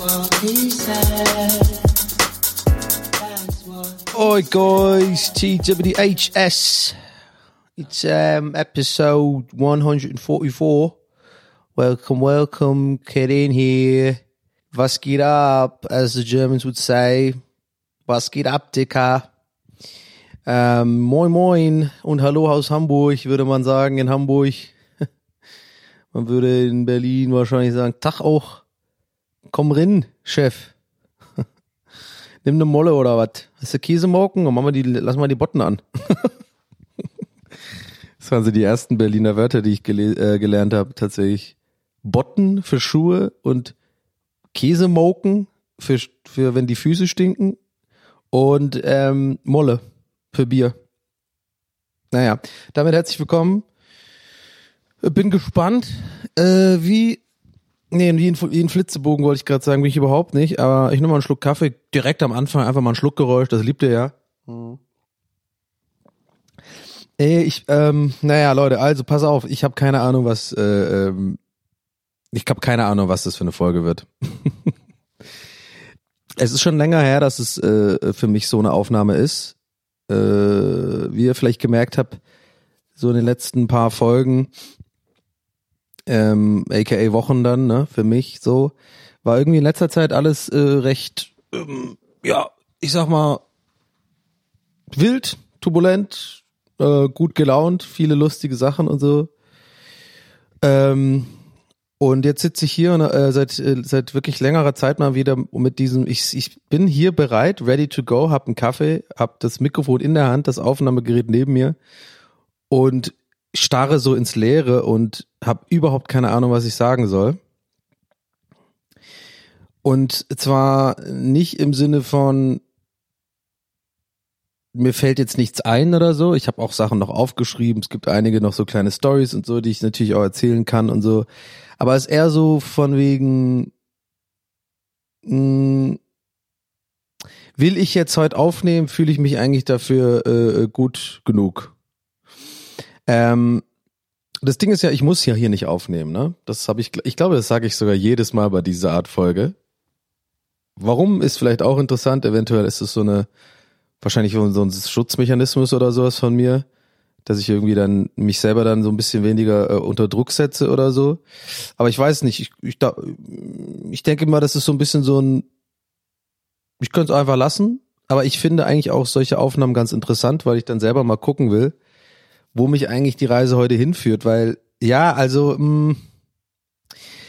Oi guys, TWHS. It's um episode 144. Welcome, welcome, get in here. Was geht ab, as the Germans would say. Was geht ab, Dicker? Ähm, moin moin und hallo aus Hamburg, würde man sagen in Hamburg. Man würde in Berlin wahrscheinlich sagen, Tag auch. Komm rin, Chef. Nimm ne Molle oder was? Hast du Käsemorken? Und mach mal die, lass mal die Botten an. das waren so die ersten Berliner Wörter, die ich gele äh, gelernt habe, tatsächlich. Botten für Schuhe und Käsemoken für, für wenn die Füße stinken und ähm, Molle für Bier. Naja, damit herzlich willkommen. Bin gespannt, äh, wie Nee, wie ein, Flitzebogen wollte ich gerade sagen, bin ich überhaupt nicht, aber ich nehme mal einen Schluck Kaffee direkt am Anfang, einfach mal ein Schluckgeräusch, das liebt ihr ja. Ey, ich, ähm, naja, Leute, also pass auf, ich habe keine Ahnung, was, äh, ähm, ich habe keine Ahnung, was das für eine Folge wird. es ist schon länger her, dass es äh, für mich so eine Aufnahme ist. Äh, wie ihr vielleicht gemerkt habt, so in den letzten paar Folgen, ähm, aka Wochen dann, ne, für mich so, war irgendwie in letzter Zeit alles äh, recht, ähm, ja, ich sag mal, wild, turbulent, äh, gut gelaunt, viele lustige Sachen und so. Ähm, und jetzt sitze ich hier und, äh, seit äh, seit wirklich längerer Zeit mal wieder mit diesem, ich, ich bin hier bereit, ready to go, hab einen Kaffee, hab das Mikrofon in der Hand, das Aufnahmegerät neben mir und starre so ins Leere und habe überhaupt keine Ahnung, was ich sagen soll. Und zwar nicht im Sinne von mir fällt jetzt nichts ein oder so. Ich habe auch Sachen noch aufgeschrieben. Es gibt einige noch so kleine Stories und so, die ich natürlich auch erzählen kann und so. Aber es ist eher so von wegen mh, will ich jetzt heute aufnehmen, fühle ich mich eigentlich dafür äh, gut genug. Ähm, das Ding ist ja, ich muss ja hier nicht aufnehmen, ne? Das habe ich, ich glaube, das sage ich sogar jedes Mal bei dieser Art Folge. Warum ist vielleicht auch interessant, eventuell ist es so eine, wahrscheinlich so ein Schutzmechanismus oder sowas von mir, dass ich irgendwie dann mich selber dann so ein bisschen weniger äh, unter Druck setze oder so. Aber ich weiß nicht, ich, ich, da, ich denke mal, das ist so ein bisschen so ein, ich könnte es einfach lassen, aber ich finde eigentlich auch solche Aufnahmen ganz interessant, weil ich dann selber mal gucken will, wo mich eigentlich die Reise heute hinführt, weil ja, also mh,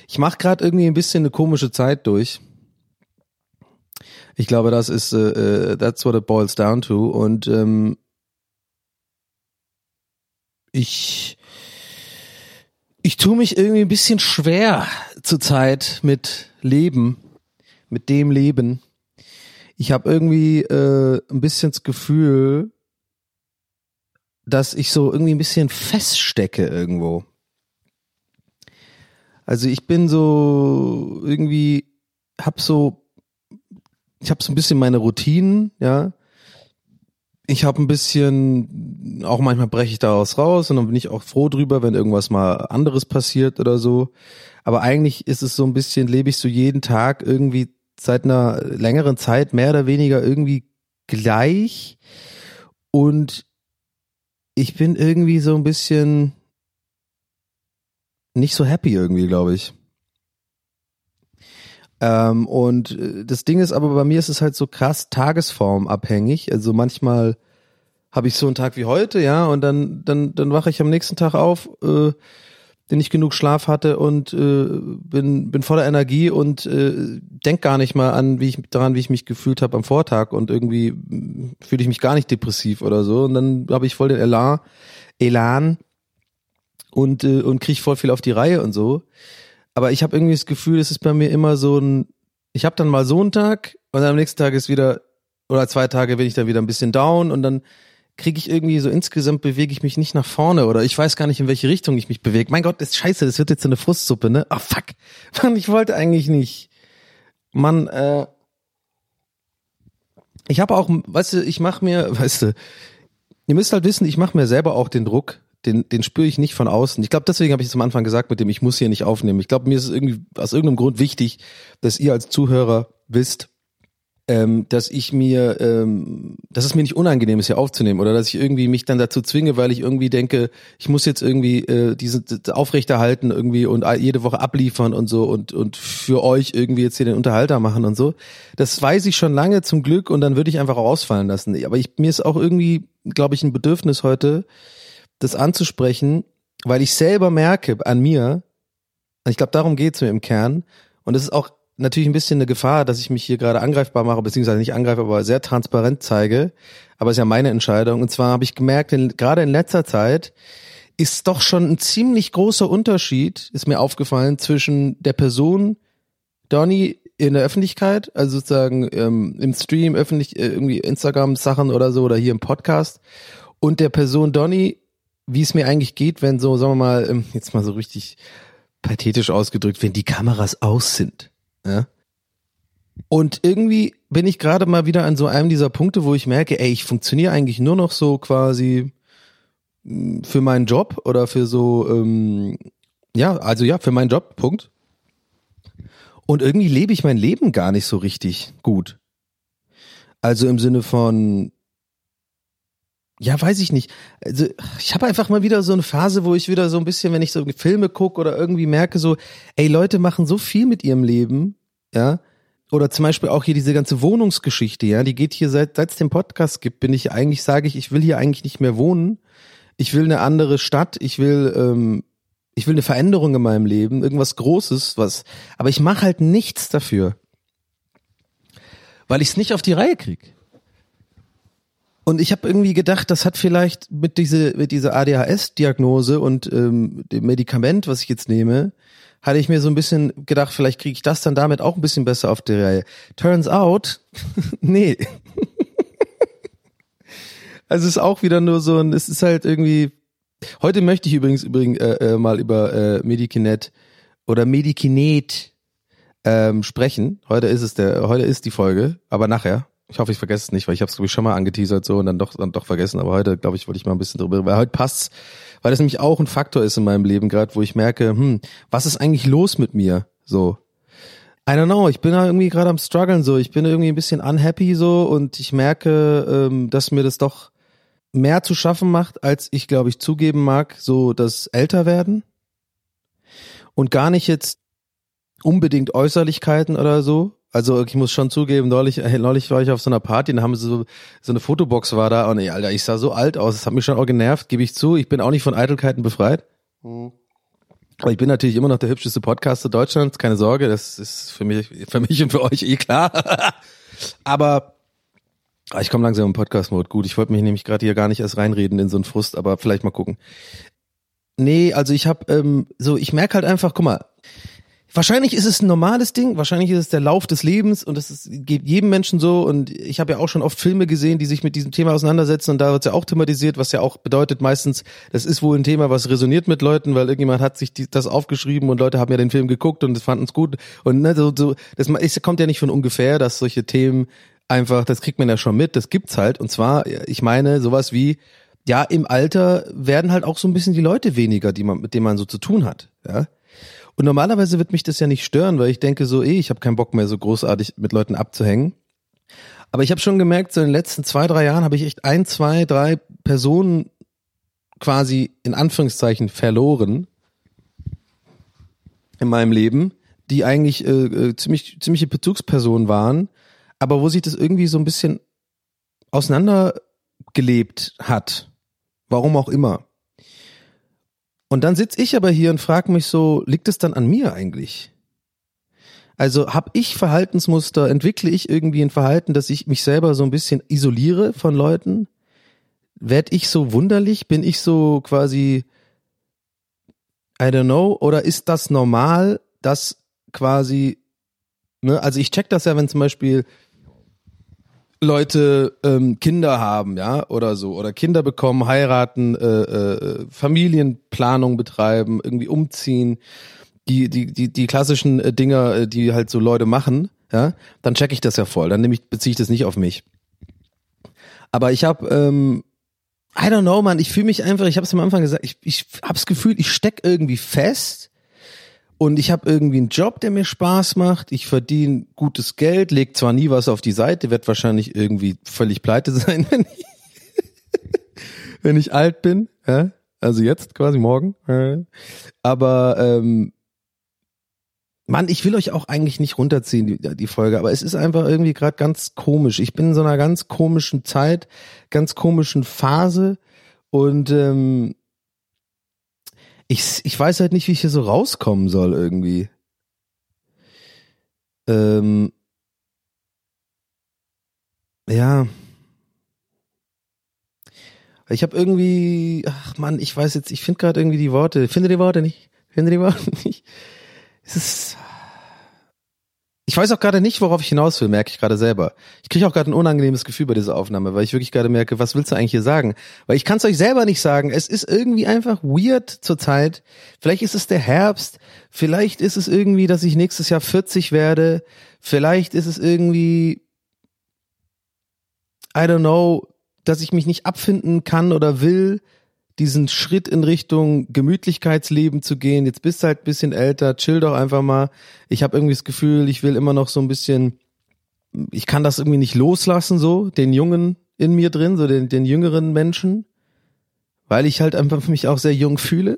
ich mache gerade irgendwie ein bisschen eine komische Zeit durch. Ich glaube, das ist äh, that's what it boils down to und ähm, ich ich tue mich irgendwie ein bisschen schwer zurzeit mit Leben, mit dem Leben. Ich habe irgendwie äh, ein bisschen das Gefühl, dass ich so irgendwie ein bisschen feststecke irgendwo. Also ich bin so irgendwie, hab so, ich habe so ein bisschen meine Routinen, ja. Ich habe ein bisschen, auch manchmal breche ich daraus raus und dann bin ich auch froh drüber, wenn irgendwas mal anderes passiert oder so. Aber eigentlich ist es so ein bisschen, lebe ich so jeden Tag irgendwie seit einer längeren Zeit mehr oder weniger irgendwie gleich. Und ich bin irgendwie so ein bisschen, nicht so happy irgendwie, glaube ich. Ähm, und äh, das Ding ist aber bei mir ist es halt so krass tagesformabhängig. Also manchmal habe ich so einen Tag wie heute, ja, und dann dann dann wache ich am nächsten Tag auf, äh, den ich genug Schlaf hatte und äh, bin bin voller Energie und äh, denk gar nicht mal an, wie ich daran, wie ich mich gefühlt habe am Vortag und irgendwie fühle ich mich gar nicht depressiv oder so und dann habe ich voll den Elan Elan und äh, und krieg voll viel auf die Reihe und so. Aber ich habe irgendwie das Gefühl, es ist bei mir immer so ein, ich habe dann mal so einen Tag und dann am nächsten Tag ist wieder, oder zwei Tage bin ich dann wieder ein bisschen down und dann kriege ich irgendwie so insgesamt bewege ich mich nicht nach vorne oder ich weiß gar nicht, in welche Richtung ich mich bewege. Mein Gott, das ist scheiße, das wird jetzt eine Frustsuppe, ne? Ah, oh, fuck. Mann, ich wollte eigentlich nicht. Mann, äh, ich habe auch, weißt du, ich mache mir, weißt du, ihr müsst halt wissen, ich mache mir selber auch den Druck, den, den spüre ich nicht von außen. Ich glaube, deswegen habe ich es am Anfang gesagt mit dem, ich muss hier nicht aufnehmen. Ich glaube, mir ist es irgendwie aus irgendeinem Grund wichtig, dass ihr als Zuhörer wisst, ähm, dass ich mir, ähm, dass es mir nicht unangenehm ist, hier aufzunehmen oder dass ich irgendwie mich dann dazu zwinge, weil ich irgendwie denke, ich muss jetzt irgendwie äh, diese aufrechterhalten irgendwie und jede Woche abliefern und so und und für euch irgendwie jetzt hier den Unterhalter machen und so. Das weiß ich schon lange zum Glück und dann würde ich einfach auch ausfallen lassen. Aber ich, mir ist auch irgendwie, glaube ich, ein Bedürfnis heute, das anzusprechen, weil ich selber merke an mir, ich glaube, darum geht's mir im Kern. Und es ist auch natürlich ein bisschen eine Gefahr, dass ich mich hier gerade angreifbar mache, beziehungsweise nicht angreife, aber sehr transparent zeige. Aber es ist ja meine Entscheidung. Und zwar habe ich gemerkt, in, gerade in letzter Zeit ist doch schon ein ziemlich großer Unterschied, ist mir aufgefallen, zwischen der Person Donny in der Öffentlichkeit, also sozusagen ähm, im Stream, öffentlich, äh, irgendwie Instagram-Sachen oder so oder hier im Podcast und der Person Donny wie es mir eigentlich geht, wenn so, sagen wir mal, ähm, jetzt mal so richtig pathetisch ausgedrückt, wenn die Kameras aus sind. Ja? Und irgendwie bin ich gerade mal wieder an so einem dieser Punkte, wo ich merke, ey, ich funktioniere eigentlich nur noch so quasi mm, für meinen Job oder für so, ähm, ja, also ja, für meinen Job, Punkt. Und irgendwie lebe ich mein Leben gar nicht so richtig gut. Also im Sinne von, ja, weiß ich nicht. Also ich habe einfach mal wieder so eine Phase, wo ich wieder so ein bisschen, wenn ich so Filme gucke oder irgendwie merke, so, ey, Leute machen so viel mit ihrem Leben, ja. Oder zum Beispiel auch hier diese ganze Wohnungsgeschichte, ja, die geht hier seit seit es den Podcast gibt, bin ich eigentlich, sage ich, ich will hier eigentlich nicht mehr wohnen. Ich will eine andere Stadt, ich will, ähm, ich will eine Veränderung in meinem Leben, irgendwas Großes, was. Aber ich mache halt nichts dafür. Weil ich es nicht auf die Reihe krieg. Und ich habe irgendwie gedacht, das hat vielleicht mit diese mit dieser ADHS-Diagnose und ähm, dem Medikament, was ich jetzt nehme, hatte ich mir so ein bisschen gedacht, vielleicht kriege ich das dann damit auch ein bisschen besser auf die Reihe. Turns out, nee. also es ist auch wieder nur so ein, es ist halt irgendwie. Heute möchte ich übrigens übrigens äh, äh, mal über äh, Medikinet oder Medikinet ähm, sprechen. Heute ist es der, heute ist die Folge, aber nachher. Ich hoffe, ich vergesse es nicht, weil ich habe es glaube ich schon mal angeteasert so und dann doch dann doch vergessen. Aber heute glaube ich wollte ich mal ein bisschen drüber, weil heute passt's, weil das nämlich auch ein Faktor ist in meinem Leben gerade, wo ich merke, hm, was ist eigentlich los mit mir? So, I don't know, ich bin da irgendwie gerade am struggeln so, ich bin irgendwie ein bisschen unhappy so und ich merke, ähm, dass mir das doch mehr zu schaffen macht, als ich glaube ich zugeben mag, so das älter werden und gar nicht jetzt unbedingt Äußerlichkeiten oder so, also ich muss schon zugeben, neulich, äh, neulich war ich auf so einer Party und haben so, so eine Fotobox war da und ey, Alter, ich sah so alt aus. Das hat mich schon auch genervt, gebe ich zu. Ich bin auch nicht von Eitelkeiten befreit. Mhm. Aber ich bin natürlich immer noch der hübscheste Podcaster Deutschlands, keine Sorge, das ist für mich, für mich und für euch eh klar. aber ah, ich komme langsam im Podcast-Mode. Gut, ich wollte mich nämlich gerade hier gar nicht erst reinreden in so einen Frust, aber vielleicht mal gucken. Nee, also ich habe ähm, so, ich merke halt einfach, guck mal, Wahrscheinlich ist es ein normales Ding, wahrscheinlich ist es der Lauf des Lebens und es geht jedem Menschen so und ich habe ja auch schon oft Filme gesehen, die sich mit diesem Thema auseinandersetzen und da wird ja auch thematisiert, was ja auch bedeutet meistens, das ist wohl ein Thema, was resoniert mit Leuten, weil irgendjemand hat sich die, das aufgeschrieben und Leute haben ja den Film geguckt und fanden es gut und ne, so, so das ist, kommt ja nicht von ungefähr, dass solche Themen einfach, das kriegt man ja schon mit, das gibt's halt und zwar, ich meine, sowas wie ja, im Alter werden halt auch so ein bisschen die Leute weniger, die man, mit denen man so zu tun hat, ja. Und normalerweise wird mich das ja nicht stören, weil ich denke so, eh, ich habe keinen Bock mehr so großartig mit Leuten abzuhängen. Aber ich habe schon gemerkt, so in den letzten zwei, drei Jahren habe ich echt ein, zwei, drei Personen quasi in Anführungszeichen verloren. in meinem Leben, die eigentlich äh, äh, ziemlich ziemliche Bezugspersonen waren, aber wo sich das irgendwie so ein bisschen auseinandergelebt hat. Warum auch immer. Und dann sitz ich aber hier und frage mich so, liegt es dann an mir eigentlich? Also habe ich Verhaltensmuster, entwickle ich irgendwie ein Verhalten, dass ich mich selber so ein bisschen isoliere von Leuten? Werd ich so wunderlich? Bin ich so quasi, I don't know, oder ist das normal, dass quasi, ne, also ich check das ja, wenn zum Beispiel Leute ähm, Kinder haben, ja, oder so, oder Kinder bekommen, heiraten, äh, äh, Familienplanung betreiben, irgendwie umziehen, die die die die klassischen äh, Dinger, äh, die halt so Leute machen, ja, dann check ich das ja voll, dann nehme ich beziehe ich das nicht auf mich. Aber ich habe ähm, I don't know, man, ich fühle mich einfach, ich habe es am Anfang gesagt, ich ich habe das Gefühl, ich steck irgendwie fest und ich habe irgendwie einen Job, der mir Spaß macht. Ich verdiene gutes Geld, leg zwar nie was auf die Seite, werd wahrscheinlich irgendwie völlig pleite sein, wenn ich, wenn ich alt bin. Ja? Also jetzt quasi morgen. Aber ähm, Mann, ich will euch auch eigentlich nicht runterziehen, die, die Folge, aber es ist einfach irgendwie gerade ganz komisch. Ich bin in so einer ganz komischen Zeit, ganz komischen Phase und ähm, ich, ich weiß halt nicht, wie ich hier so rauskommen soll irgendwie. Ähm, ja. Ich habe irgendwie, ach Mann, ich weiß jetzt, ich finde gerade irgendwie die Worte, finde die Worte nicht, finde die Worte nicht. Es ist, ich weiß auch gerade nicht, worauf ich hinaus will, merke ich gerade selber. Ich kriege auch gerade ein unangenehmes Gefühl bei dieser Aufnahme, weil ich wirklich gerade merke, was willst du eigentlich hier sagen? Weil ich kann es euch selber nicht sagen. Es ist irgendwie einfach weird zurzeit. Vielleicht ist es der Herbst. Vielleicht ist es irgendwie, dass ich nächstes Jahr 40 werde. Vielleicht ist es irgendwie, I don't know, dass ich mich nicht abfinden kann oder will diesen Schritt in Richtung Gemütlichkeitsleben zu gehen. Jetzt bist du halt ein bisschen älter, chill doch einfach mal. Ich habe irgendwie das Gefühl, ich will immer noch so ein bisschen, ich kann das irgendwie nicht loslassen, so, den Jungen in mir drin, so den, den jüngeren Menschen, weil ich halt einfach mich auch sehr jung fühle.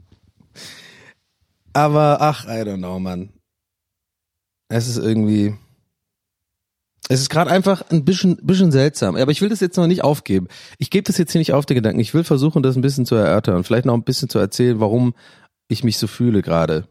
Aber ach, I don't know, man. Es ist irgendwie, es ist gerade einfach ein bisschen, bisschen seltsam. Aber ich will das jetzt noch nicht aufgeben. Ich gebe das jetzt hier nicht auf, den Gedanken. Ich will versuchen, das ein bisschen zu erörtern vielleicht noch ein bisschen zu erzählen, warum ich mich so fühle gerade.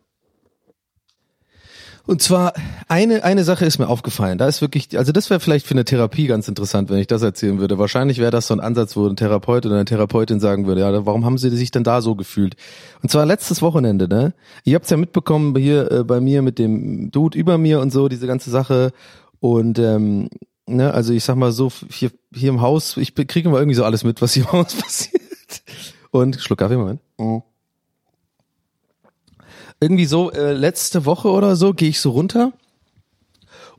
Und zwar eine eine Sache ist mir aufgefallen. Da ist wirklich, also das wäre vielleicht für eine Therapie ganz interessant, wenn ich das erzählen würde. Wahrscheinlich wäre das so ein Ansatz, wo ein Therapeut oder eine Therapeutin sagen würde, ja, warum haben Sie sich denn da so gefühlt? Und zwar letztes Wochenende, ne? Ihr habt's ja mitbekommen hier äh, bei mir mit dem Dude über mir und so diese ganze Sache. Und ähm, ne, also ich sag mal so, hier, hier im Haus, ich kriege immer irgendwie so alles mit, was hier im Haus passiert. Und Schluck Kaffee, Moment. Mhm. Irgendwie so, äh, letzte Woche oder so gehe ich so runter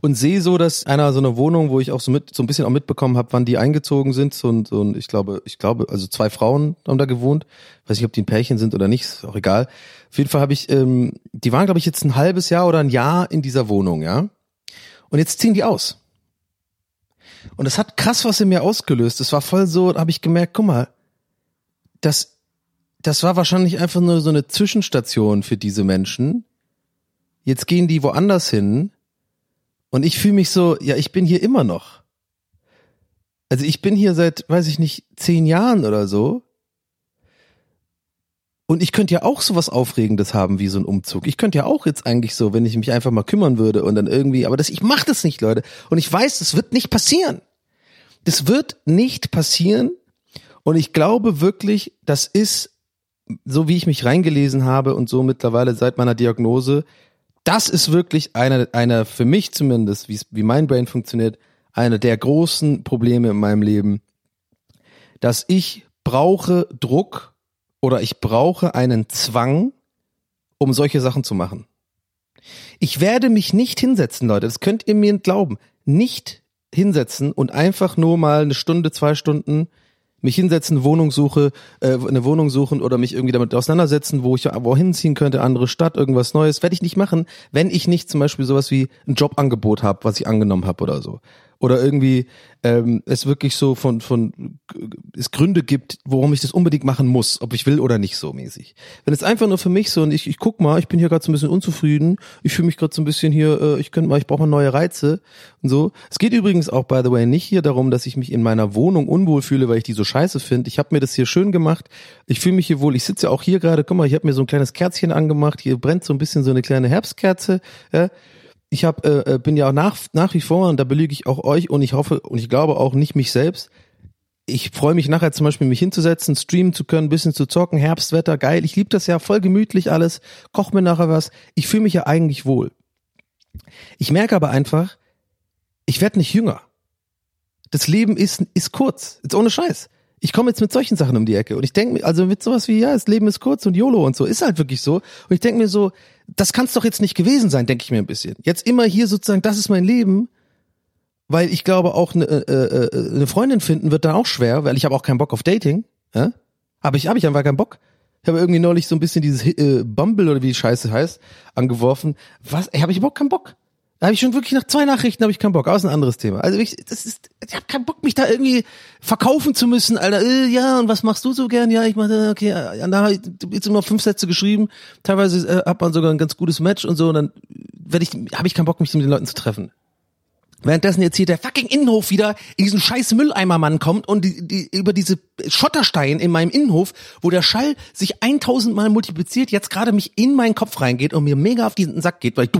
und sehe so, dass einer so eine Wohnung, wo ich auch so mit so ein bisschen auch mitbekommen habe, wann die eingezogen sind, so ein, so ein ich glaube, ich glaube, also zwei Frauen haben da gewohnt. Weiß nicht, ob die ein Pärchen sind oder nicht, ist auch egal. Auf jeden Fall habe ich, ähm, die waren glaube ich jetzt ein halbes Jahr oder ein Jahr in dieser Wohnung, ja. Und jetzt ziehen die aus. Und es hat krass was in mir ausgelöst. Es war voll so, habe ich gemerkt, guck mal, das, das war wahrscheinlich einfach nur so eine Zwischenstation für diese Menschen. Jetzt gehen die woanders hin. Und ich fühle mich so, ja, ich bin hier immer noch. Also ich bin hier seit, weiß ich nicht, zehn Jahren oder so. Und ich könnte ja auch sowas Aufregendes haben wie so ein Umzug. Ich könnte ja auch jetzt eigentlich so, wenn ich mich einfach mal kümmern würde und dann irgendwie, aber das, ich mache das nicht, Leute. Und ich weiß, das wird nicht passieren. Das wird nicht passieren. Und ich glaube wirklich, das ist, so wie ich mich reingelesen habe und so mittlerweile seit meiner Diagnose, das ist wirklich einer, einer für mich zumindest, wie, wie mein Brain funktioniert, einer der großen Probleme in meinem Leben, dass ich brauche Druck oder ich brauche einen Zwang, um solche Sachen zu machen. Ich werde mich nicht hinsetzen, Leute, das könnt ihr mir glauben, nicht hinsetzen und einfach nur mal eine Stunde, zwei Stunden mich hinsetzen, Wohnung suche, äh, eine Wohnung suchen oder mich irgendwie damit auseinandersetzen, wo ich wohin ziehen könnte, andere Stadt, irgendwas Neues, werde ich nicht machen, wenn ich nicht zum Beispiel sowas wie ein Jobangebot habe, was ich angenommen habe oder so. Oder irgendwie ähm, es wirklich so von von es Gründe gibt, warum ich das unbedingt machen muss, ob ich will oder nicht so mäßig. Wenn es einfach nur für mich so und ich ich guck mal, ich bin hier gerade so ein bisschen unzufrieden, ich fühle mich gerade so ein bisschen hier, äh, ich könnte mal, ich brauche mal neue Reize und so. Es geht übrigens auch by the way nicht hier darum, dass ich mich in meiner Wohnung unwohl fühle, weil ich die so scheiße finde. Ich habe mir das hier schön gemacht. Ich fühle mich hier wohl. Ich sitze auch hier gerade. Guck mal, ich habe mir so ein kleines Kerzchen angemacht. Hier brennt so ein bisschen so eine kleine Herbstkerze. Ja ich hab, äh, äh, bin ja auch nach, nach wie vor, und da belüge ich auch euch und ich hoffe und ich glaube auch nicht mich selbst. Ich freue mich nachher zum Beispiel, mich hinzusetzen, streamen zu können, bisschen zu zocken, Herbstwetter, geil. Ich liebe das ja, voll gemütlich alles, koch mir nachher was. Ich fühle mich ja eigentlich wohl. Ich merke aber einfach, ich werde nicht jünger. Das Leben ist, ist kurz. Jetzt ohne Scheiß ich komme jetzt mit solchen Sachen um die Ecke und ich denke mir, also mit sowas wie, ja, das Leben ist kurz und YOLO und so, ist halt wirklich so. Und ich denke mir so, das kann es doch jetzt nicht gewesen sein, denke ich mir ein bisschen. Jetzt immer hier sozusagen, das ist mein Leben, weil ich glaube auch eine, äh, äh, eine Freundin finden wird dann auch schwer, weil ich habe auch keinen Bock auf Dating. Ja? Aber ich habe ich einfach keinen Bock. Ich habe irgendwie neulich so ein bisschen dieses äh, Bumble oder wie die Scheiße heißt angeworfen. Was? Habe ich überhaupt keinen Bock. Da habe ich schon wirklich nach zwei Nachrichten habe ich keinen Bock. Ist ein anderes Thema. Also ich, das ist, ich habe keinen Bock, mich da irgendwie verkaufen zu müssen, Alter. Äh, ja, und was machst du so gern? Ja, ich mache, okay, ja, da habe ich jetzt immer fünf Sätze geschrieben. Teilweise äh, hat man sogar ein ganz gutes Match und so. Und dann werde ich, habe ich keinen Bock, mich mit den Leuten zu treffen. Währenddessen jetzt hier der fucking Innenhof wieder in diesen scheiß Mülleimermann kommt und die, die, über diese Schotterstein in meinem Innenhof, wo der Schall sich 1000 Mal multipliziert, jetzt gerade mich in meinen Kopf reingeht und mir mega auf diesen Sack geht, weil ich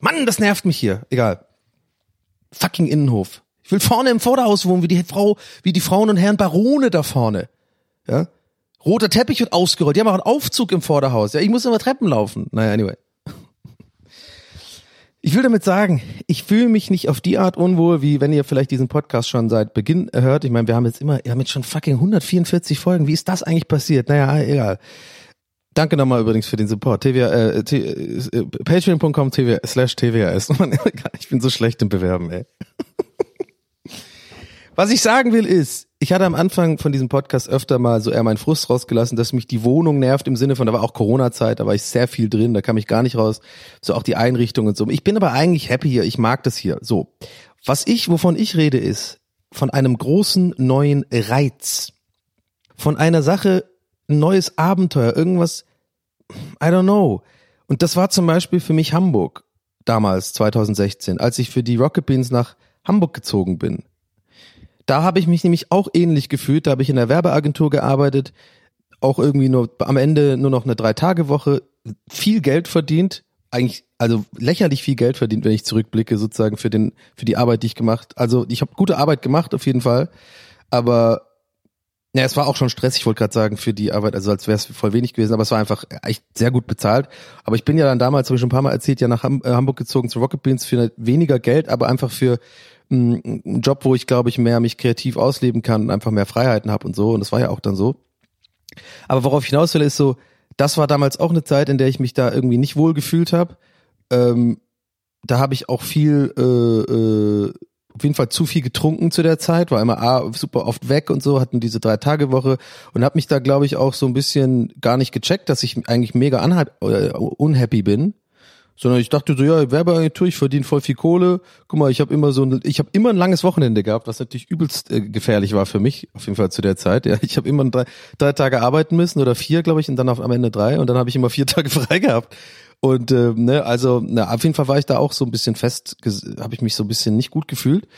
Mann, das nervt mich hier. Egal. Fucking Innenhof. Ich will vorne im Vorderhaus wohnen, wie die Frau, wie die Frauen und Herren Barone da vorne. Ja? Roter Teppich wird ausgerollt. Die haben auch einen Aufzug im Vorderhaus. Ja, ich muss immer Treppen laufen. Naja, anyway. Ich will damit sagen, ich fühle mich nicht auf die Art unwohl, wie wenn ihr vielleicht diesen Podcast schon seit Beginn hört. Ich meine, wir haben jetzt immer, wir haben jetzt schon fucking 144 Folgen. Wie ist das eigentlich passiert? Naja, egal. Danke nochmal übrigens für den Support. TVA, äh, äh, Patreon.com slash TWAS. Ich bin so schlecht im Bewerben, ey. Was ich sagen will ist, ich hatte am Anfang von diesem Podcast öfter mal so eher meinen Frust rausgelassen, dass mich die Wohnung nervt im Sinne von, da war auch Corona-Zeit, da war ich sehr viel drin, da kam ich gar nicht raus. So auch die Einrichtung und so. Ich bin aber eigentlich happy hier, ich mag das hier. So. Was ich, wovon ich rede, ist von einem großen neuen Reiz. Von einer Sache, ein neues Abenteuer, irgendwas, I don't know. Und das war zum Beispiel für mich Hamburg damals, 2016, als ich für die Rocket Beans nach Hamburg gezogen bin da habe ich mich nämlich auch ähnlich gefühlt. Da habe ich in der Werbeagentur gearbeitet, auch irgendwie nur am Ende nur noch eine Drei-Tage-Woche, viel Geld verdient, eigentlich also lächerlich viel Geld verdient, wenn ich zurückblicke sozusagen für den für die Arbeit, die ich gemacht. Also ich habe gute Arbeit gemacht auf jeden Fall, aber ja, es war auch schon stressig, ich wollte gerade sagen, für die Arbeit, also als wäre es voll wenig gewesen, aber es war einfach echt sehr gut bezahlt. Aber ich bin ja dann damals, habe ich schon ein paar Mal erzählt, ja nach äh, Hamburg gezogen zu Rocket Beans für weniger Geld, aber einfach für ein Job, wo ich glaube ich mehr mich kreativ ausleben kann und einfach mehr Freiheiten habe und so. Und das war ja auch dann so. Aber worauf ich hinaus will, ist so, das war damals auch eine Zeit, in der ich mich da irgendwie nicht wohl gefühlt habe. Ähm, da habe ich auch viel, äh, äh, auf jeden Fall zu viel getrunken zu der Zeit, war immer ah, super oft weg und so, hatten diese drei Tage Woche und habe mich da glaube ich auch so ein bisschen gar nicht gecheckt, dass ich eigentlich mega äh, unhappy bin sondern ich dachte so, ja, Werbeagentur, ich verdiene voll viel Kohle. Guck mal, ich habe immer so ein, ich habe immer ein langes Wochenende gehabt, was natürlich übelst äh, gefährlich war für mich, auf jeden Fall zu der Zeit. Ja, ich habe immer drei, drei Tage arbeiten müssen oder vier, glaube ich, und dann auf, am Ende drei und dann habe ich immer vier Tage frei gehabt. Und äh, ne, also na, auf jeden Fall war ich da auch so ein bisschen fest, habe ich mich so ein bisschen nicht gut gefühlt.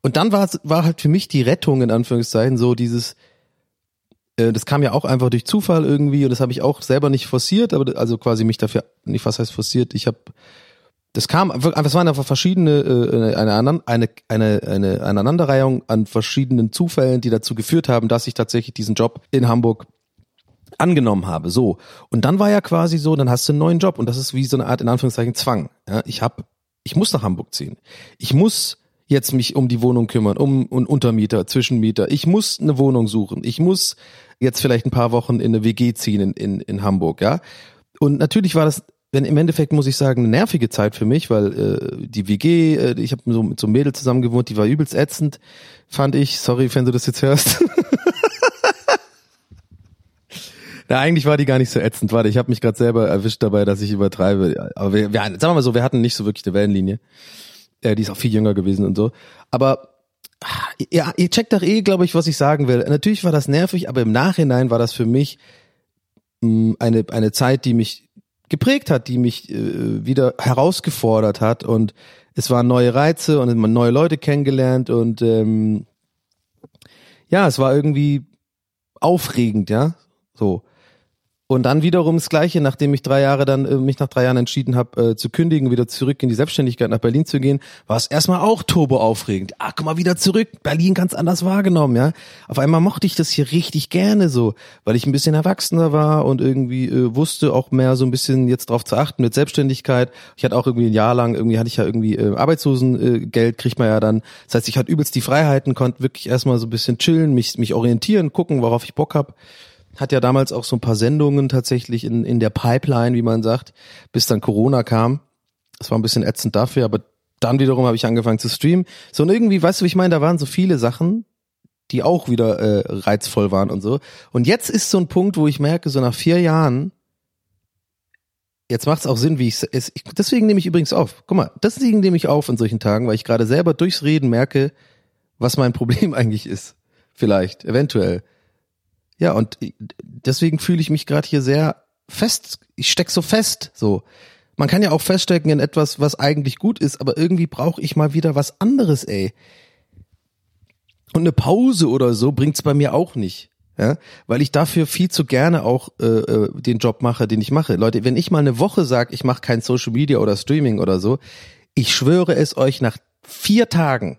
Und dann war war halt für mich die Rettung in Anführungszeichen so dieses das kam ja auch einfach durch Zufall irgendwie und das habe ich auch selber nicht forciert, aber also quasi mich dafür nicht was heißt forciert. Ich habe das kam einfach, es waren einfach verschiedene äh, eine, eine, eine, eine, eine Aneinanderreihung an verschiedenen Zufällen, die dazu geführt haben, dass ich tatsächlich diesen Job in Hamburg angenommen habe. So und dann war ja quasi so, dann hast du einen neuen Job und das ist wie so eine Art in Anführungszeichen Zwang. Ja, ich habe, ich muss nach Hamburg ziehen. Ich muss jetzt mich um die Wohnung kümmern, um und Untermieter, Zwischenmieter. Ich muss eine Wohnung suchen. Ich muss jetzt vielleicht ein paar Wochen in eine WG ziehen in, in, in Hamburg, ja. Und natürlich war das wenn im Endeffekt muss ich sagen, eine nervige Zeit für mich, weil äh, die WG, äh, ich habe so mit so einem Mädel zusammen gewohnt, die war übelst ätzend, fand ich. Sorry, wenn du das jetzt hörst. Na, eigentlich war die gar nicht so ätzend. Warte, ich habe mich gerade selber erwischt dabei, dass ich übertreibe. Aber wir, wir, sagen wir mal so, wir hatten nicht so wirklich eine Wellenlinie. Äh, die ist auch viel jünger gewesen und so. Aber ja, ihr checkt doch eh, glaube ich, was ich sagen will. Natürlich war das nervig, aber im Nachhinein war das für mich mh, eine, eine Zeit, die mich geprägt hat, die mich äh, wieder herausgefordert hat und es waren neue Reize und man neue Leute kennengelernt und ähm, ja, es war irgendwie aufregend, ja, so. Und dann wiederum das Gleiche, nachdem ich drei Jahre dann äh, mich nach drei Jahren entschieden habe, äh, zu kündigen, wieder zurück in die Selbstständigkeit nach Berlin zu gehen, war es erstmal auch turbo aufregend. Ah, komm mal wieder zurück, Berlin ganz anders wahrgenommen, ja. Auf einmal mochte ich das hier richtig gerne so, weil ich ein bisschen erwachsener war und irgendwie äh, wusste auch mehr so ein bisschen jetzt drauf zu achten mit Selbstständigkeit. Ich hatte auch irgendwie ein Jahr lang, irgendwie hatte ich ja irgendwie äh, Arbeitslosengeld, äh, kriegt man ja dann. Das heißt, ich hatte übelst die Freiheiten, konnte wirklich erstmal so ein bisschen chillen, mich, mich orientieren, gucken, worauf ich Bock hab hat ja damals auch so ein paar Sendungen tatsächlich in, in der Pipeline, wie man sagt, bis dann Corona kam. Das war ein bisschen ätzend dafür, aber dann wiederum habe ich angefangen zu streamen. So und irgendwie, weißt du, wie ich meine, da waren so viele Sachen, die auch wieder äh, reizvoll waren und so. Und jetzt ist so ein Punkt, wo ich merke, so nach vier Jahren, jetzt macht es auch Sinn, wie ich es. Deswegen nehme ich übrigens auf. Guck mal, deswegen nehme ich auf in solchen Tagen, weil ich gerade selber durchs Reden merke, was mein Problem eigentlich ist. Vielleicht, eventuell. Ja, und deswegen fühle ich mich gerade hier sehr fest. Ich steck so fest, so. Man kann ja auch feststecken in etwas, was eigentlich gut ist, aber irgendwie brauche ich mal wieder was anderes, ey. Und eine Pause oder so bringt's bei mir auch nicht. Ja, weil ich dafür viel zu gerne auch äh, äh den Job mache, den ich mache. Leute, wenn ich mal eine Woche sage, ich mache kein Social Media oder Streaming oder so, ich schwöre es euch, nach vier Tagen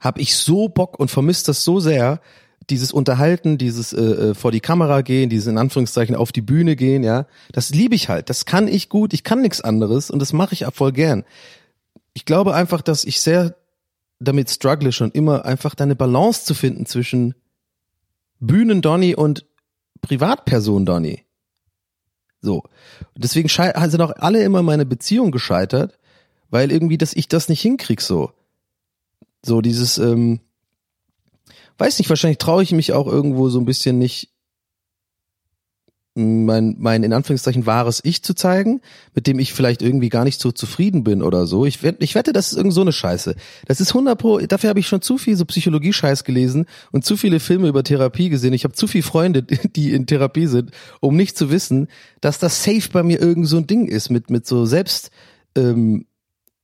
habe ich so Bock und vermisst das so sehr, dieses Unterhalten, dieses äh, äh, vor die Kamera gehen, dieses in Anführungszeichen auf die Bühne gehen, ja, das liebe ich halt. Das kann ich gut, ich kann nichts anderes und das mache ich auch voll gern. Ich glaube einfach, dass ich sehr damit struggle schon immer einfach da eine Balance zu finden zwischen Bühnen Donny und Privatperson Donny. So. deswegen sind auch alle immer meine Beziehung gescheitert, weil irgendwie, dass ich das nicht hinkrieg so. So dieses, ähm, weiß nicht, wahrscheinlich traue ich mich auch irgendwo so ein bisschen nicht mein, mein in Anführungszeichen wahres Ich zu zeigen, mit dem ich vielleicht irgendwie gar nicht so zufrieden bin oder so. Ich, wette, ich wette, das ist irgend so eine Scheiße. Das ist 100 pro, dafür habe ich schon zu viel so Psychologie-Scheiß gelesen und zu viele Filme über Therapie gesehen. Ich habe zu viele Freunde, die in Therapie sind, um nicht zu wissen, dass das safe bei mir irgend so ein Ding ist mit, mit so selbst, ähm,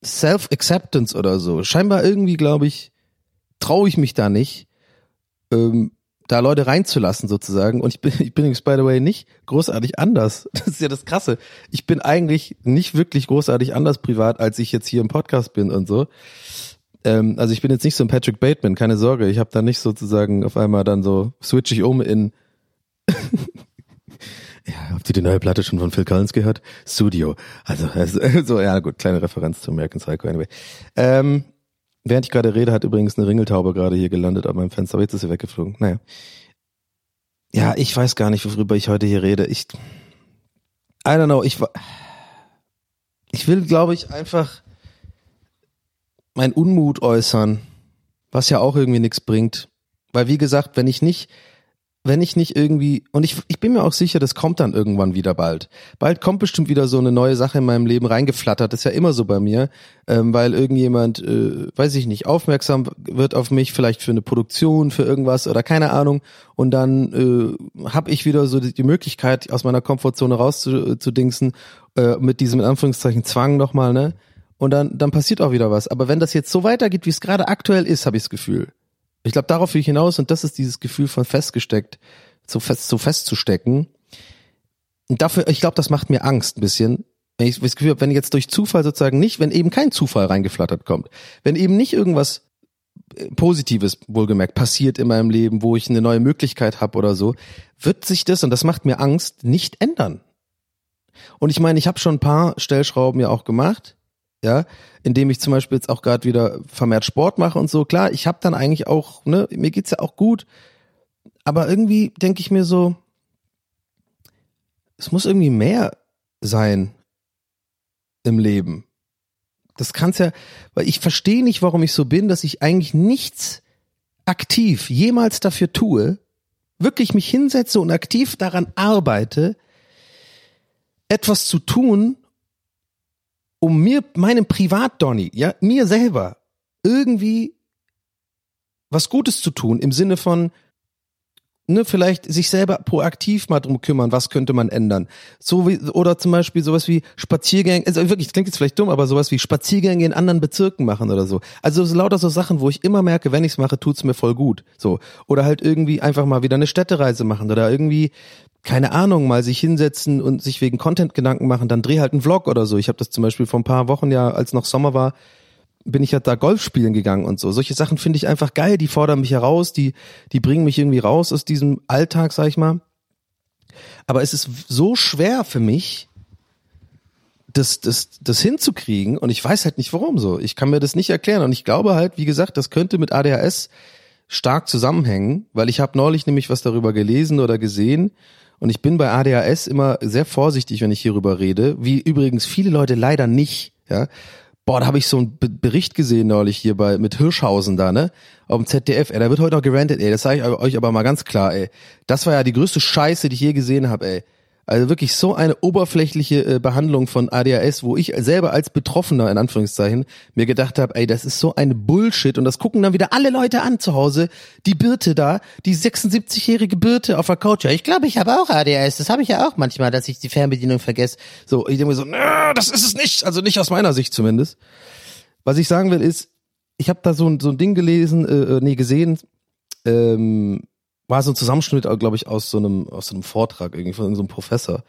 Self-Acceptance oder so. Scheinbar irgendwie, glaube ich, traue ich mich da nicht ähm, da Leute reinzulassen sozusagen. Und ich bin, ich bin by the way nicht großartig anders. Das ist ja das Krasse. Ich bin eigentlich nicht wirklich großartig anders privat, als ich jetzt hier im Podcast bin und so. Ähm, also ich bin jetzt nicht so ein Patrick Bateman, keine Sorge. Ich habe da nicht sozusagen auf einmal dann so switch ich um in Ja, habt ihr die neue Platte schon von Phil Collins gehört? Studio. Also, also so, ja gut, kleine Referenz zu American Psycho anyway. Ähm, Während ich gerade rede, hat übrigens eine Ringeltaube gerade hier gelandet an meinem Fenster, aber jetzt ist sie weggeflogen. Naja. Ja, ich weiß gar nicht, worüber ich heute hier rede. Ich, I don't know, ich, ich will, glaube ich, einfach mein Unmut äußern, was ja auch irgendwie nichts bringt. Weil, wie gesagt, wenn ich nicht wenn ich nicht irgendwie, und ich, ich bin mir auch sicher, das kommt dann irgendwann wieder bald. Bald kommt bestimmt wieder so eine neue Sache in meinem Leben reingeflattert, das ist ja immer so bei mir, ähm, weil irgendjemand, äh, weiß ich nicht, aufmerksam wird auf mich, vielleicht für eine Produktion, für irgendwas oder keine Ahnung, und dann äh, habe ich wieder so die, Möglichkeit, aus meiner Komfortzone rauszudingsen, äh, mit diesem in Anführungszeichen Zwang nochmal, ne? Und dann, dann passiert auch wieder was. Aber wenn das jetzt so weitergeht, wie es gerade aktuell ist, habe ich das Gefühl, ich glaube, darauf will ich hinaus und das ist dieses Gefühl von festgesteckt, so fest, so festzustecken. Und dafür, ich glaube, das macht mir Angst ein bisschen. Wenn ich das Gefühl habe, wenn jetzt durch Zufall sozusagen nicht, wenn eben kein Zufall reingeflattert kommt, wenn eben nicht irgendwas äh, Positives, wohlgemerkt, passiert in meinem Leben, wo ich eine neue Möglichkeit habe oder so, wird sich das, und das macht mir Angst, nicht ändern. Und ich meine, ich habe schon ein paar Stellschrauben ja auch gemacht ja, indem ich zum Beispiel jetzt auch gerade wieder vermehrt Sport mache und so. Klar, ich habe dann eigentlich auch, ne, mir geht's ja auch gut, aber irgendwie denke ich mir so, es muss irgendwie mehr sein im Leben. Das kann's ja, weil ich verstehe nicht, warum ich so bin, dass ich eigentlich nichts aktiv jemals dafür tue, wirklich mich hinsetze und aktiv daran arbeite, etwas zu tun, um mir, meinem Privat-Donny, ja, mir selber irgendwie was Gutes zu tun im Sinne von, ne, vielleicht sich selber proaktiv mal drum kümmern, was könnte man ändern. So wie, oder zum Beispiel sowas wie Spaziergänge, also wirklich, klingt jetzt vielleicht dumm, aber sowas wie Spaziergänge in anderen Bezirken machen oder so. Also so lauter so Sachen, wo ich immer merke, wenn ich's mache, tut's mir voll gut. So. Oder halt irgendwie einfach mal wieder eine Städtereise machen oder irgendwie, keine Ahnung, mal sich hinsetzen und sich wegen Content Gedanken machen, dann dreh halt einen Vlog oder so. Ich habe das zum Beispiel vor ein paar Wochen ja, als noch Sommer war, bin ich ja da Golf spielen gegangen und so. Solche Sachen finde ich einfach geil, die fordern mich heraus, die, die bringen mich irgendwie raus aus diesem Alltag, sag ich mal. Aber es ist so schwer für mich, das, das, das hinzukriegen und ich weiß halt nicht warum so. Ich kann mir das nicht erklären und ich glaube halt, wie gesagt, das könnte mit ADHS stark zusammenhängen, weil ich habe neulich nämlich was darüber gelesen oder gesehen und ich bin bei ADHS immer sehr vorsichtig, wenn ich hierüber rede, wie übrigens viele Leute leider nicht, ja. Boah, da habe ich so einen Be Bericht gesehen neulich hier bei mit Hirschhausen da, ne? Auf dem ZDF, ey, da wird heute noch gerantet, ey, das sage ich euch aber mal ganz klar, ey. Das war ja die größte Scheiße, die ich je gesehen habe, ey. Also wirklich so eine oberflächliche äh, Behandlung von ADHS, wo ich selber als Betroffener in Anführungszeichen mir gedacht habe, ey, das ist so eine Bullshit und das gucken dann wieder alle Leute an zu Hause. Die Birte da, die 76-jährige Birte auf der Couch. Ja, ich glaube, ich habe auch ADHS. Das habe ich ja auch manchmal, dass ich die Fernbedienung vergesse. So, ich denke mir so, nö, das ist es nicht. Also nicht aus meiner Sicht zumindest. Was ich sagen will ist, ich habe da so ein, so ein Ding gelesen, äh, äh nee, gesehen, ähm, war so ein Zusammenschnitt, glaube ich, aus so einem, aus so einem Vortrag irgendwie von so einem Professor.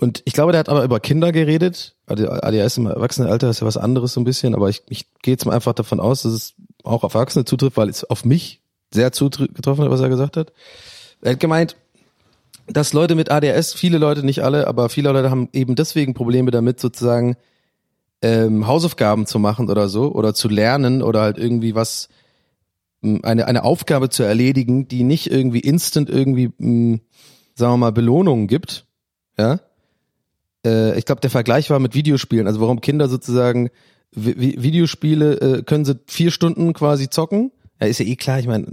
Und ich glaube, der hat aber über Kinder geredet. ADHS im Erwachsenenalter ist ja was anderes so ein bisschen, aber ich, ich gehe jetzt mal einfach davon aus, dass es auch auf Erwachsene zutrifft, weil es auf mich sehr zugetroffen hat, was er gesagt hat. Er hat gemeint, dass Leute mit ADHS, viele Leute, nicht alle, aber viele Leute haben eben deswegen Probleme damit, sozusagen ähm, Hausaufgaben zu machen oder so, oder zu lernen oder halt irgendwie was eine, eine Aufgabe zu erledigen, die nicht irgendwie instant irgendwie, mh, sagen wir mal, Belohnungen gibt. Ja. Äh, ich glaube, der Vergleich war mit Videospielen. Also warum Kinder sozusagen Vi Videospiele äh, können sie vier Stunden quasi zocken. Ja, ist ja eh klar, ich meine,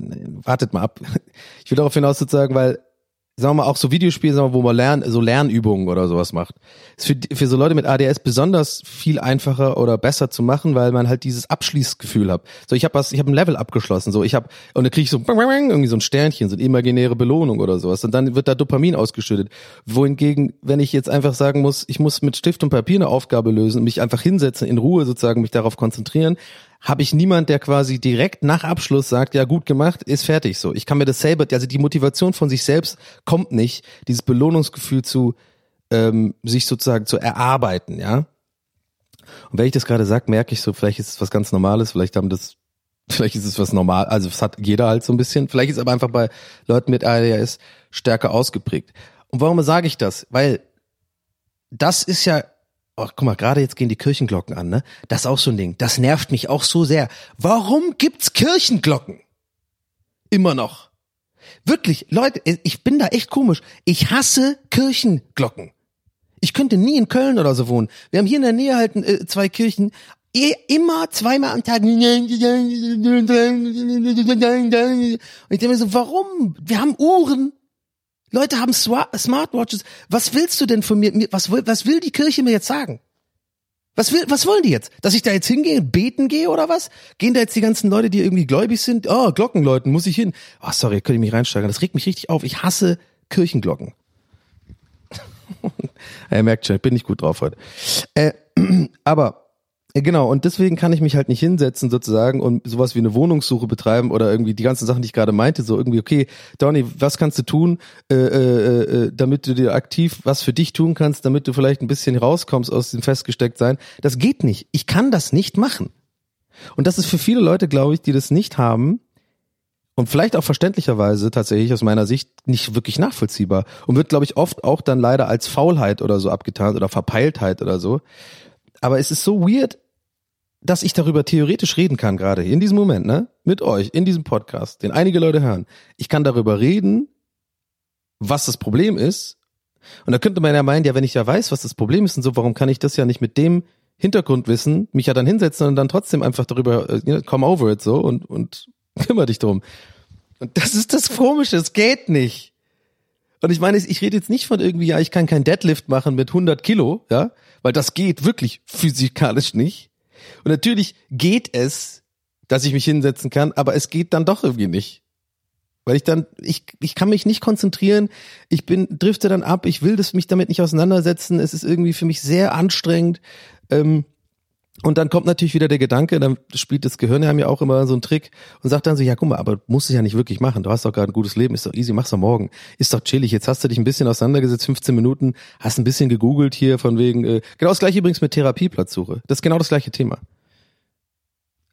wartet mal ab. Ich will darauf hinaus sozusagen, weil sagen wir mal, auch so Videospiele, sagen wir, wo man lernt, so Lernübungen oder sowas macht. Ist für, für so Leute mit ADS besonders viel einfacher oder besser zu machen, weil man halt dieses Abschließgefühl hat. So, ich habe was, ich habe ein Level abgeschlossen, so, ich habe und dann kriege ich so irgendwie so ein Sternchen, so eine imaginäre Belohnung oder sowas und dann wird da Dopamin ausgeschüttet. Wohingegen, wenn ich jetzt einfach sagen muss, ich muss mit Stift und Papier eine Aufgabe lösen, mich einfach hinsetzen, in Ruhe sozusagen mich darauf konzentrieren, habe ich niemand, der quasi direkt nach Abschluss sagt, ja gut gemacht, ist fertig so. Ich kann mir das selber, also die Motivation von sich selbst kommt nicht, dieses Belohnungsgefühl zu ähm, sich sozusagen zu erarbeiten, ja. Und wenn ich das gerade sage, merke ich so, vielleicht ist es was ganz Normales, vielleicht haben das, vielleicht ist es was normal, also es hat jeder halt so ein bisschen, vielleicht ist es aber einfach bei Leuten mit ADHS stärker ausgeprägt. Und warum sage ich das? Weil das ist ja Oh, guck mal, gerade jetzt gehen die Kirchenglocken an, ne? Das ist auch so ein Ding. Das nervt mich auch so sehr. Warum gibt's Kirchenglocken? Immer noch. Wirklich, Leute, ich bin da echt komisch. Ich hasse Kirchenglocken. Ich könnte nie in Köln oder so wohnen. Wir haben hier in der Nähe halt äh, zwei Kirchen. Immer zweimal am Tag. Und ich denke mir so, warum? Wir haben Uhren. Leute haben Smartwatches. Was willst du denn von mir? Was will, was will die Kirche mir jetzt sagen? Was will, was wollen die jetzt? Dass ich da jetzt hingehe und beten gehe oder was? Gehen da jetzt die ganzen Leute, die irgendwie gläubig sind? Oh, Glockenläuten, muss ich hin. Oh, sorry, könnt ihr mich reinsteigern. Das regt mich richtig auf. Ich hasse Kirchenglocken. er merkt schon, ich bin nicht gut drauf heute. Äh, aber Genau, und deswegen kann ich mich halt nicht hinsetzen sozusagen und sowas wie eine Wohnungssuche betreiben oder irgendwie die ganzen Sachen, die ich gerade meinte, so irgendwie, okay, Donny, was kannst du tun, äh, äh, äh, damit du dir aktiv was für dich tun kannst, damit du vielleicht ein bisschen rauskommst aus dem Festgestecktsein. Das geht nicht. Ich kann das nicht machen. Und das ist für viele Leute, glaube ich, die das nicht haben und vielleicht auch verständlicherweise tatsächlich aus meiner Sicht nicht wirklich nachvollziehbar und wird, glaube ich, oft auch dann leider als Faulheit oder so abgetan oder Verpeiltheit oder so. Aber es ist so weird, dass ich darüber theoretisch reden kann, gerade in diesem Moment, ne? Mit euch, in diesem Podcast, den einige Leute hören. Ich kann darüber reden, was das Problem ist. Und da könnte man ja meinen, ja, wenn ich ja weiß, was das Problem ist und so, warum kann ich das ja nicht mit dem Hintergrundwissen mich ja dann hinsetzen und dann trotzdem einfach darüber, äh, come over it so und, und kümmere dich drum. Und das ist das Komische, es geht nicht. Und ich meine, ich rede jetzt nicht von irgendwie, ja, ich kann kein Deadlift machen mit 100 Kilo, ja, weil das geht wirklich physikalisch nicht. Und natürlich geht es, dass ich mich hinsetzen kann, aber es geht dann doch irgendwie nicht. Weil ich dann, ich, ich kann mich nicht konzentrieren, ich bin, drifte dann ab, ich will das, mich damit nicht auseinandersetzen, es ist irgendwie für mich sehr anstrengend. Ähm, und dann kommt natürlich wieder der Gedanke, dann spielt das Gehirn ja auch immer so einen Trick und sagt dann so, ja guck mal, aber musst es ja nicht wirklich machen. Du hast doch gerade ein gutes Leben, ist doch easy, mach's doch morgen. Ist doch chillig. Jetzt hast du dich ein bisschen auseinandergesetzt, 15 Minuten, hast ein bisschen gegoogelt hier von wegen, äh, genau das gleiche übrigens mit Therapieplatzsuche. Das ist genau das gleiche Thema.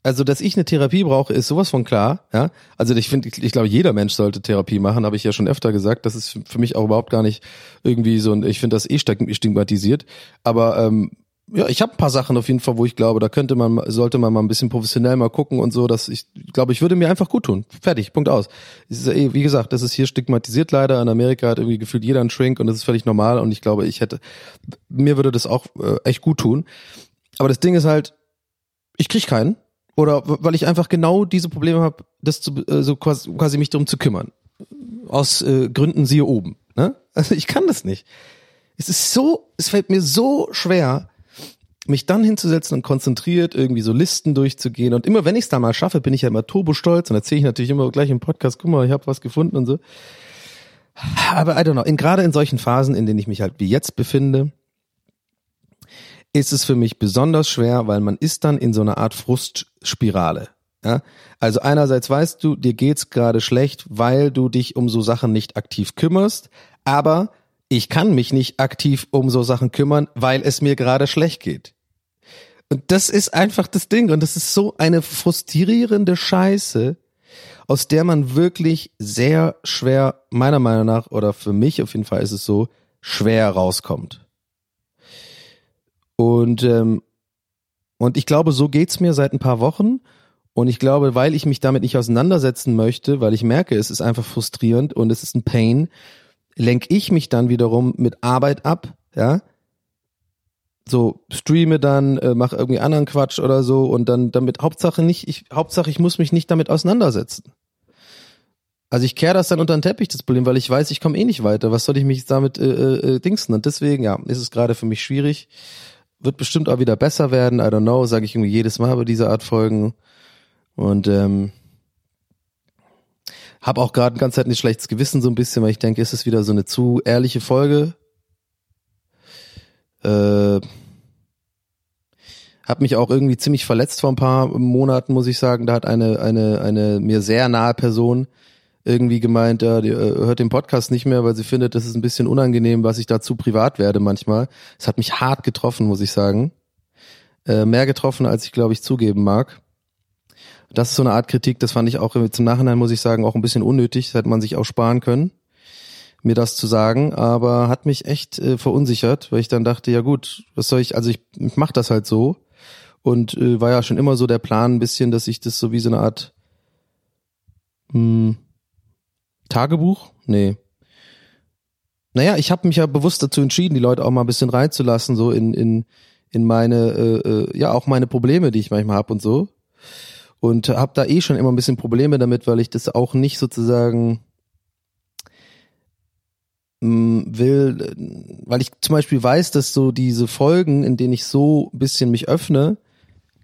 Also, dass ich eine Therapie brauche, ist sowas von klar, ja. Also ich finde, ich, ich glaube, jeder Mensch sollte Therapie machen, habe ich ja schon öfter gesagt. Das ist für mich auch überhaupt gar nicht irgendwie so ein, ich finde das eh stigmatisiert. Aber ähm, ja, ich habe ein paar Sachen auf jeden Fall, wo ich glaube, da könnte man, sollte man mal ein bisschen professionell mal gucken und so, dass ich glaube, ich würde mir einfach gut tun. Fertig, Punkt aus. eh, wie gesagt, das ist hier stigmatisiert leider. In Amerika hat irgendwie gefühlt jeder einen Shrink und das ist völlig normal und ich glaube, ich hätte, mir würde das auch äh, echt gut tun. Aber das Ding ist halt, ich krieg keinen. Oder weil ich einfach genau diese Probleme habe, das zu, äh, so quasi, quasi mich darum zu kümmern. Aus äh, Gründen siehe oben. Ne? Also ich kann das nicht. Es ist so, es fällt mir so schwer, mich dann hinzusetzen und konzentriert irgendwie so Listen durchzugehen. Und immer wenn ich es da mal schaffe, bin ich ja immer turbo stolz und erzähle ich natürlich immer gleich im Podcast, guck mal, ich habe was gefunden und so. Aber I don't know, in, gerade in solchen Phasen, in denen ich mich halt wie jetzt befinde, ist es für mich besonders schwer, weil man ist dann in so einer Art Frustspirale. Ja? Also einerseits weißt du, dir geht's gerade schlecht, weil du dich um so Sachen nicht aktiv kümmerst, aber ich kann mich nicht aktiv um so Sachen kümmern, weil es mir gerade schlecht geht. Und das ist einfach das Ding. Und das ist so eine frustrierende Scheiße, aus der man wirklich sehr schwer, meiner Meinung nach, oder für mich auf jeden Fall ist es so, schwer rauskommt. Und, ähm, und ich glaube, so geht's mir seit ein paar Wochen. Und ich glaube, weil ich mich damit nicht auseinandersetzen möchte, weil ich merke, es ist einfach frustrierend und es ist ein Pain, lenke ich mich dann wiederum mit Arbeit ab, ja. So streame dann, äh, mache irgendwie anderen Quatsch oder so und dann damit Hauptsache nicht, ich Hauptsache ich muss mich nicht damit auseinandersetzen. Also ich kehre das dann unter den Teppich, das Problem, weil ich weiß, ich komme eh nicht weiter. Was soll ich mich damit äh, äh, äh, dingsen? Und deswegen, ja, ist es gerade für mich schwierig. Wird bestimmt auch wieder besser werden, I don't know, sage ich irgendwie jedes Mal bei dieser Art Folgen. Und ähm, hab auch gerade die ganze Zeit ein schlechtes Gewissen so ein bisschen, weil ich denke, ist es wieder so eine zu ehrliche Folge. Äh, hab mich auch irgendwie ziemlich verletzt vor ein paar Monaten, muss ich sagen. Da hat eine, eine, eine mir sehr nahe Person irgendwie gemeint, ja, die äh, hört den Podcast nicht mehr, weil sie findet, das ist ein bisschen unangenehm, was ich da zu privat werde manchmal. Es hat mich hart getroffen, muss ich sagen. Äh, mehr getroffen, als ich, glaube ich, zugeben mag. Das ist so eine Art Kritik, das fand ich auch zum Nachhinein, muss ich sagen, auch ein bisschen unnötig. Das hätte man sich auch sparen können, mir das zu sagen. Aber hat mich echt äh, verunsichert, weil ich dann dachte, ja gut, was soll ich, also ich, ich mache das halt so. Und äh, war ja schon immer so der Plan ein bisschen, dass ich das so wie so eine Art mh, hm, Tagebuch? Nee. Naja, ich habe mich ja bewusst dazu entschieden, die Leute auch mal ein bisschen reinzulassen, so in, in, in meine, äh, äh, ja, auch meine Probleme, die ich manchmal hab und so und habe da eh schon immer ein bisschen Probleme damit, weil ich das auch nicht sozusagen mm, will, weil ich zum Beispiel weiß, dass so diese Folgen, in denen ich so ein bisschen mich öffne,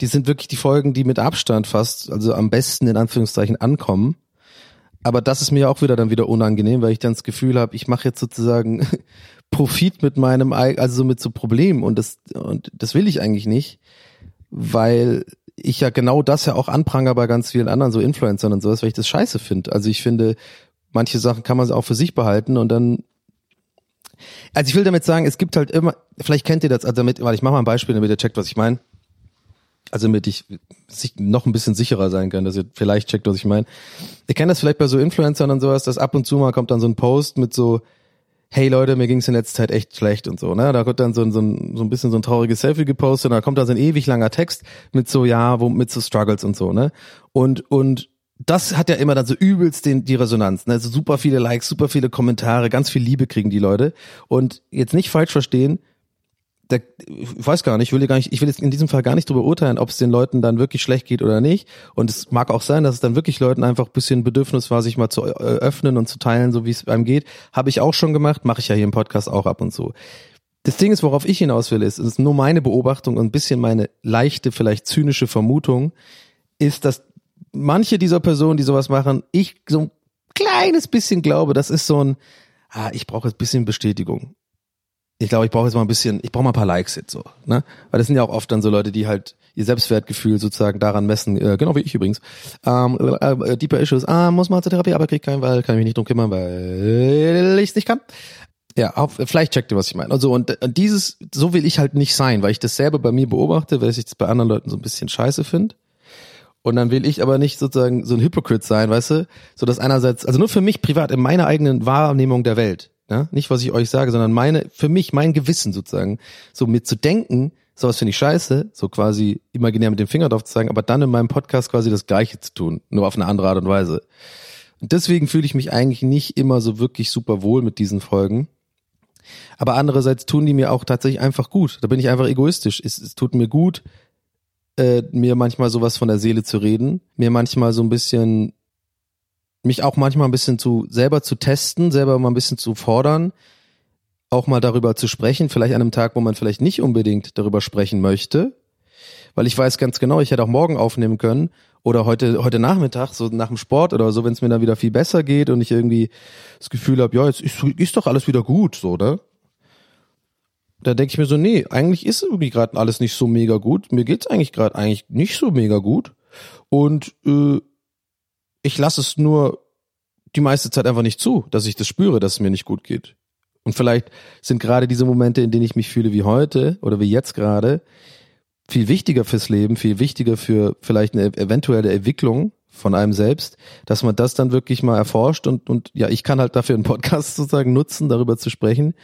die sind wirklich die Folgen, die mit Abstand fast, also am besten in Anführungszeichen ankommen. Aber das ist mir auch wieder dann wieder unangenehm, weil ich dann das Gefühl habe, ich mache jetzt sozusagen Profit mit meinem, also so mit so Problemen und das und das will ich eigentlich nicht, weil ich ja genau das ja auch anpranger bei ganz vielen anderen so Influencern und sowas, weil ich das scheiße finde. Also ich finde, manche Sachen kann man auch für sich behalten und dann also ich will damit sagen, es gibt halt immer, vielleicht kennt ihr das, also damit, weil ich mache mal ein Beispiel, damit ihr checkt, was ich meine. Also damit ich noch ein bisschen sicherer sein kann, dass ihr vielleicht checkt, was ich meine. Ihr kennt das vielleicht bei so Influencern und sowas, dass ab und zu mal kommt dann so ein Post mit so, hey Leute, mir ging es in letzter Zeit echt schlecht und so, ne? Da kommt dann so, ein so, so ein bisschen so ein trauriges Selfie gepostet und da kommt da so ein ewig langer Text mit so, ja, wo, mit so Struggles und so, ne? Und, und das hat ja immer dann so übelst den, die Resonanz, ne? Also super viele Likes, super viele Kommentare, ganz viel Liebe kriegen die Leute. Und jetzt nicht falsch verstehen, der, ich weiß gar nicht, ich will gar nicht, ich will jetzt in diesem Fall gar nicht darüber urteilen, ob es den Leuten dann wirklich schlecht geht oder nicht. Und es mag auch sein, dass es dann wirklich Leuten einfach ein bisschen Bedürfnis war, sich mal zu äh, öffnen und zu teilen, so wie es einem geht. Habe ich auch schon gemacht, mache ich ja hier im Podcast auch ab und zu. Das Ding ist, worauf ich hinaus will, ist, es ist nur meine Beobachtung und ein bisschen meine leichte, vielleicht zynische Vermutung, ist, dass manche dieser Personen, die sowas machen, ich so ein kleines bisschen glaube, das ist so ein, ah, ich brauche jetzt ein bisschen Bestätigung. Ich glaube, ich brauche jetzt mal ein bisschen, ich brauche mal ein paar Likes jetzt so, ne? Weil das sind ja auch oft dann so Leute, die halt ihr Selbstwertgefühl sozusagen daran messen, äh, genau wie ich übrigens. Ähm, äh, äh, Deeper Issues, ah, muss mal zur Therapie, aber krieg keinen, weil kann ich mich nicht drum kümmern, weil ich es nicht kann. Ja, auf, vielleicht checkt ihr, was ich meine. Also und, und dieses, so will ich halt nicht sein, weil ich das selber bei mir beobachte, weil ich das bei anderen Leuten so ein bisschen scheiße finde. Und dann will ich aber nicht sozusagen so ein Hypocrite sein, weißt du? So dass einerseits, also nur für mich privat in meiner eigenen Wahrnehmung der Welt, ja? nicht was ich euch sage, sondern meine, für mich mein Gewissen sozusagen, so mit zu denken, sowas finde ich scheiße, so quasi imaginär mit dem Finger drauf zu zeigen, aber dann in meinem Podcast quasi das Gleiche zu tun, nur auf eine andere Art und Weise. Und deswegen fühle ich mich eigentlich nicht immer so wirklich super wohl mit diesen Folgen. Aber andererseits tun die mir auch tatsächlich einfach gut. Da bin ich einfach egoistisch. Es, es tut mir gut, äh, mir manchmal sowas von der Seele zu reden, mir manchmal so ein bisschen, mich auch manchmal ein bisschen zu selber zu testen, selber mal ein bisschen zu fordern, auch mal darüber zu sprechen, vielleicht an einem Tag, wo man vielleicht nicht unbedingt darüber sprechen möchte, weil ich weiß ganz genau, ich hätte auch morgen aufnehmen können oder heute heute Nachmittag so nach dem Sport oder so, wenn es mir dann wieder viel besser geht und ich irgendwie das Gefühl habe, ja, jetzt ist, ist doch alles wieder gut, so, oder? Da denke ich mir so, nee, eigentlich ist irgendwie gerade alles nicht so mega gut. Mir geht's eigentlich gerade eigentlich nicht so mega gut und äh, ich lasse es nur die meiste Zeit einfach nicht zu, dass ich das spüre, dass es mir nicht gut geht. Und vielleicht sind gerade diese Momente, in denen ich mich fühle wie heute oder wie jetzt gerade, viel wichtiger fürs Leben, viel wichtiger für vielleicht eine eventuelle Entwicklung von einem selbst, dass man das dann wirklich mal erforscht und, und ja, ich kann halt dafür einen Podcast sozusagen nutzen, darüber zu sprechen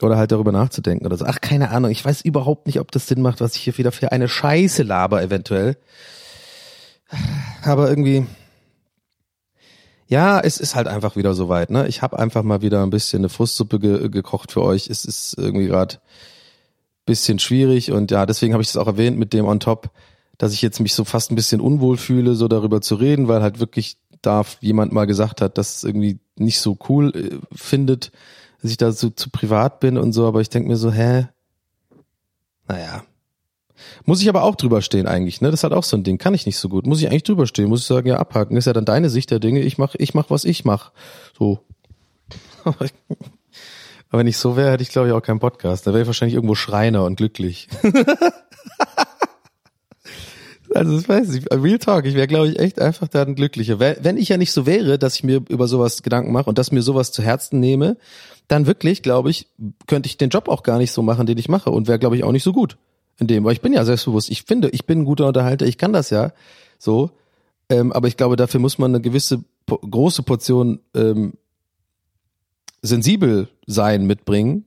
oder halt darüber nachzudenken oder so. Ach, keine Ahnung, ich weiß überhaupt nicht, ob das Sinn macht, was ich hier wieder für eine Scheiße laber eventuell. Aber irgendwie, ja, es ist halt einfach wieder soweit, ne? Ich habe einfach mal wieder ein bisschen eine Frustsuppe ge gekocht für euch. Es ist irgendwie gerade bisschen schwierig und ja, deswegen habe ich das auch erwähnt mit dem on top, dass ich jetzt mich so fast ein bisschen unwohl fühle, so darüber zu reden, weil halt wirklich da jemand mal gesagt hat, dass es irgendwie nicht so cool äh, findet, dass ich da so zu privat bin und so, aber ich denke mir so, hä? Naja. Muss ich aber auch drüber stehen eigentlich, ne? Das hat auch so ein Ding. Kann ich nicht so gut. Muss ich eigentlich drüber stehen? Muss ich sagen, ja, abhaken. Ist ja dann deine Sicht der Dinge. Ich mach, ich mach, was ich mach. So. Aber wenn ich so wäre, hätte ich glaube ich auch keinen Podcast. Da wäre ich wahrscheinlich irgendwo Schreiner und glücklich. also das weiß ich. Real Talk. Ich wäre glaube ich echt einfach dann glücklicher. Wenn ich ja nicht so wäre, dass ich mir über sowas Gedanken mache und dass mir sowas zu Herzen nehme, dann wirklich, glaube ich, könnte ich den Job auch gar nicht so machen, den ich mache und wäre glaube ich auch nicht so gut in dem. Weil ich bin ja selbstbewusst. Ich finde, ich bin ein guter Unterhalter. Ich kann das ja so. Ähm, aber ich glaube, dafür muss man eine gewisse große Portion ähm, sensibel sein mitbringen.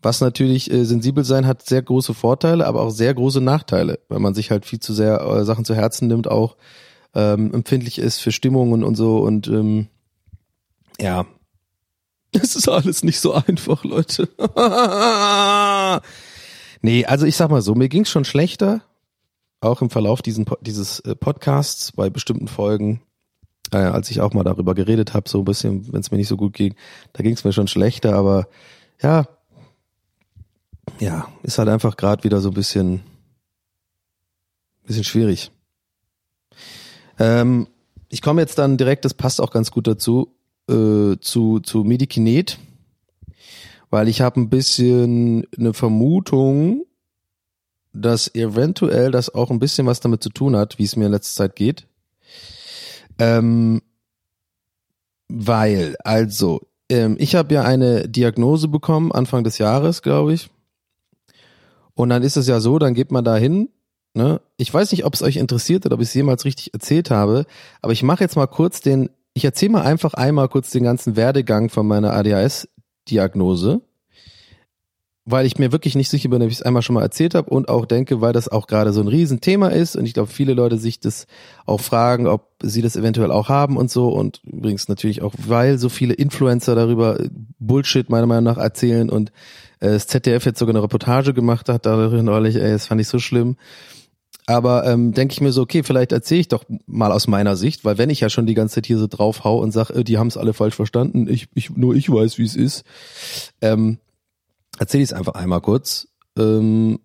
Was natürlich äh, sensibel sein hat sehr große Vorteile, aber auch sehr große Nachteile, weil man sich halt viel zu sehr äh, Sachen zu Herzen nimmt, auch ähm, empfindlich ist für Stimmungen und so und ähm, ja, es ist alles nicht so einfach, Leute. nee, also ich sag mal so, mir ging's schon schlechter, auch im Verlauf diesen, dieses äh, Podcasts bei bestimmten Folgen äh, als ich auch mal darüber geredet habe, so ein bisschen, wenn es mir nicht so gut ging, da ging es mir schon schlechter, aber ja, ja, ist halt einfach gerade wieder so ein bisschen, bisschen schwierig. Ähm, ich komme jetzt dann direkt, das passt auch ganz gut dazu, äh, zu, zu Medikinet, weil ich habe ein bisschen eine Vermutung, dass eventuell das auch ein bisschen was damit zu tun hat, wie es mir in letzter Zeit geht. Ähm, weil, also, ähm, ich habe ja eine Diagnose bekommen, Anfang des Jahres, glaube ich. Und dann ist es ja so, dann geht man da hin. Ne? Ich weiß nicht, ob es euch interessiert oder ob ich es jemals richtig erzählt habe, aber ich mache jetzt mal kurz den, ich erzähle mal einfach einmal kurz den ganzen Werdegang von meiner ADHS-Diagnose weil ich mir wirklich nicht sicher bin, ob ich es einmal schon mal erzählt habe und auch denke, weil das auch gerade so ein Riesenthema ist und ich glaube, viele Leute sich das auch fragen, ob sie das eventuell auch haben und so und übrigens natürlich auch, weil so viele Influencer darüber Bullshit meiner Meinung nach erzählen und äh, das ZDF jetzt sogar eine Reportage gemacht hat darüber neulich, ey, das fand ich so schlimm. Aber ähm, denke ich mir so, okay, vielleicht erzähle ich doch mal aus meiner Sicht, weil wenn ich ja schon die ganze Zeit hier so drauf hau und sag, äh, die haben es alle falsch verstanden, ich, ich, nur ich weiß, wie es ist, ähm, erzähle ich es einfach einmal kurz. Ähm,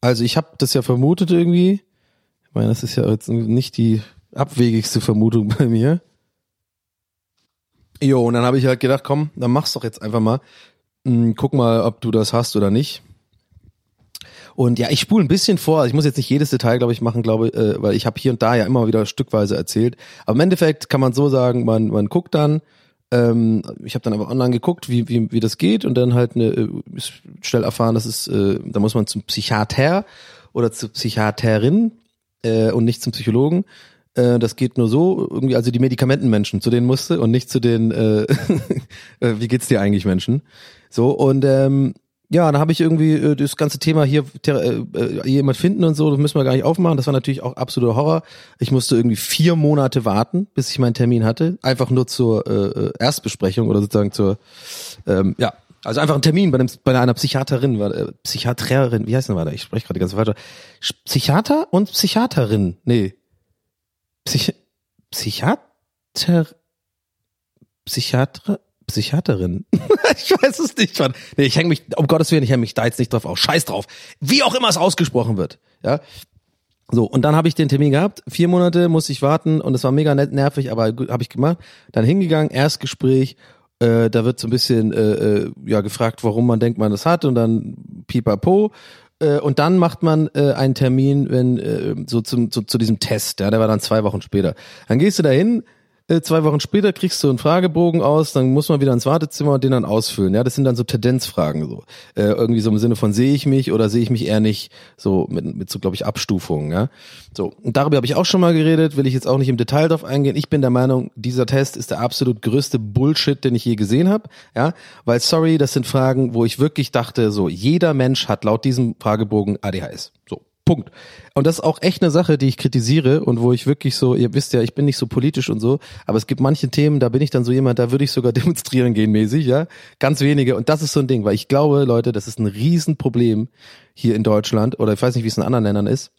also ich habe das ja vermutet irgendwie. Ich meine, das ist ja jetzt nicht die abwegigste Vermutung bei mir. Jo, und dann habe ich halt gedacht, komm, dann mach's doch jetzt einfach mal. Hm, guck mal, ob du das hast oder nicht. Und ja, ich spule ein bisschen vor. Ich muss jetzt nicht jedes Detail, glaube ich, machen, glaube, äh, weil ich habe hier und da ja immer wieder stückweise erzählt. Aber im Endeffekt kann man so sagen, man, man guckt dann, ähm, ich habe dann einfach online geguckt, wie, wie, wie das geht und dann halt eine, äh, schnell erfahren, dass es, äh, da muss man zum Psychiater oder zur Psychiaterin äh, und nicht zum Psychologen. Das geht nur so, irgendwie, also die Medikamentenmenschen, zu denen musste und nicht zu den, äh, wie geht's dir eigentlich Menschen? So, und ähm, ja, dann habe ich irgendwie äh, das ganze Thema hier äh, äh, jemand finden und so, das müssen wir gar nicht aufmachen. Das war natürlich auch absoluter Horror. Ich musste irgendwie vier Monate warten, bis ich meinen Termin hatte. Einfach nur zur äh, äh Erstbesprechung oder sozusagen zur, ähm, ja, also einfach ein Termin bei, einem, bei einer Psychiaterin, äh, Psychiaterin, wie heißt denn weiter? Ich spreche gerade ganz weiter. Psychiater und Psychiaterin, nee. Psych Psychiater, Psychiater, Psychiaterin. ich weiß es nicht, Mann. Nee, ich hänge mich, um Gottes Willen, ich hänge mich da jetzt nicht drauf auf. Scheiß drauf. Wie auch immer es ausgesprochen wird. Ja. So, und dann habe ich den Termin gehabt. Vier Monate musste ich warten und es war mega nett, nervig, aber habe ich gemacht. Dann hingegangen, Erstgespräch. Äh, da wird so ein bisschen äh, äh, ja gefragt, warum man denkt, man das hat und dann pipapo. Äh, und dann macht man äh, einen Termin, wenn äh, so zum zu, zu diesem Test. Ja, der war dann zwei Wochen später. Dann gehst du da hin, äh, zwei Wochen später kriegst du einen Fragebogen aus, dann muss man wieder ins Wartezimmer und den dann ausfüllen. Ja, das sind dann so Tendenzfragen so. Äh, irgendwie so im Sinne von sehe ich mich oder sehe ich mich eher nicht, so mit, mit so, glaube ich, Abstufungen, ja. So, und darüber habe ich auch schon mal geredet, will ich jetzt auch nicht im Detail drauf eingehen. Ich bin der Meinung, dieser Test ist der absolut größte Bullshit, den ich je gesehen habe, ja, weil sorry, das sind Fragen, wo ich wirklich dachte, so, jeder Mensch hat laut diesem Fragebogen ADHS. So, Punkt. Und das ist auch echt eine Sache, die ich kritisiere und wo ich wirklich so, ihr wisst ja, ich bin nicht so politisch und so, aber es gibt manche Themen, da bin ich dann so jemand, da würde ich sogar demonstrieren gehen mäßig, ja. Ganz wenige. Und das ist so ein Ding, weil ich glaube, Leute, das ist ein Riesenproblem hier in Deutschland oder ich weiß nicht, wie es in anderen Ländern ist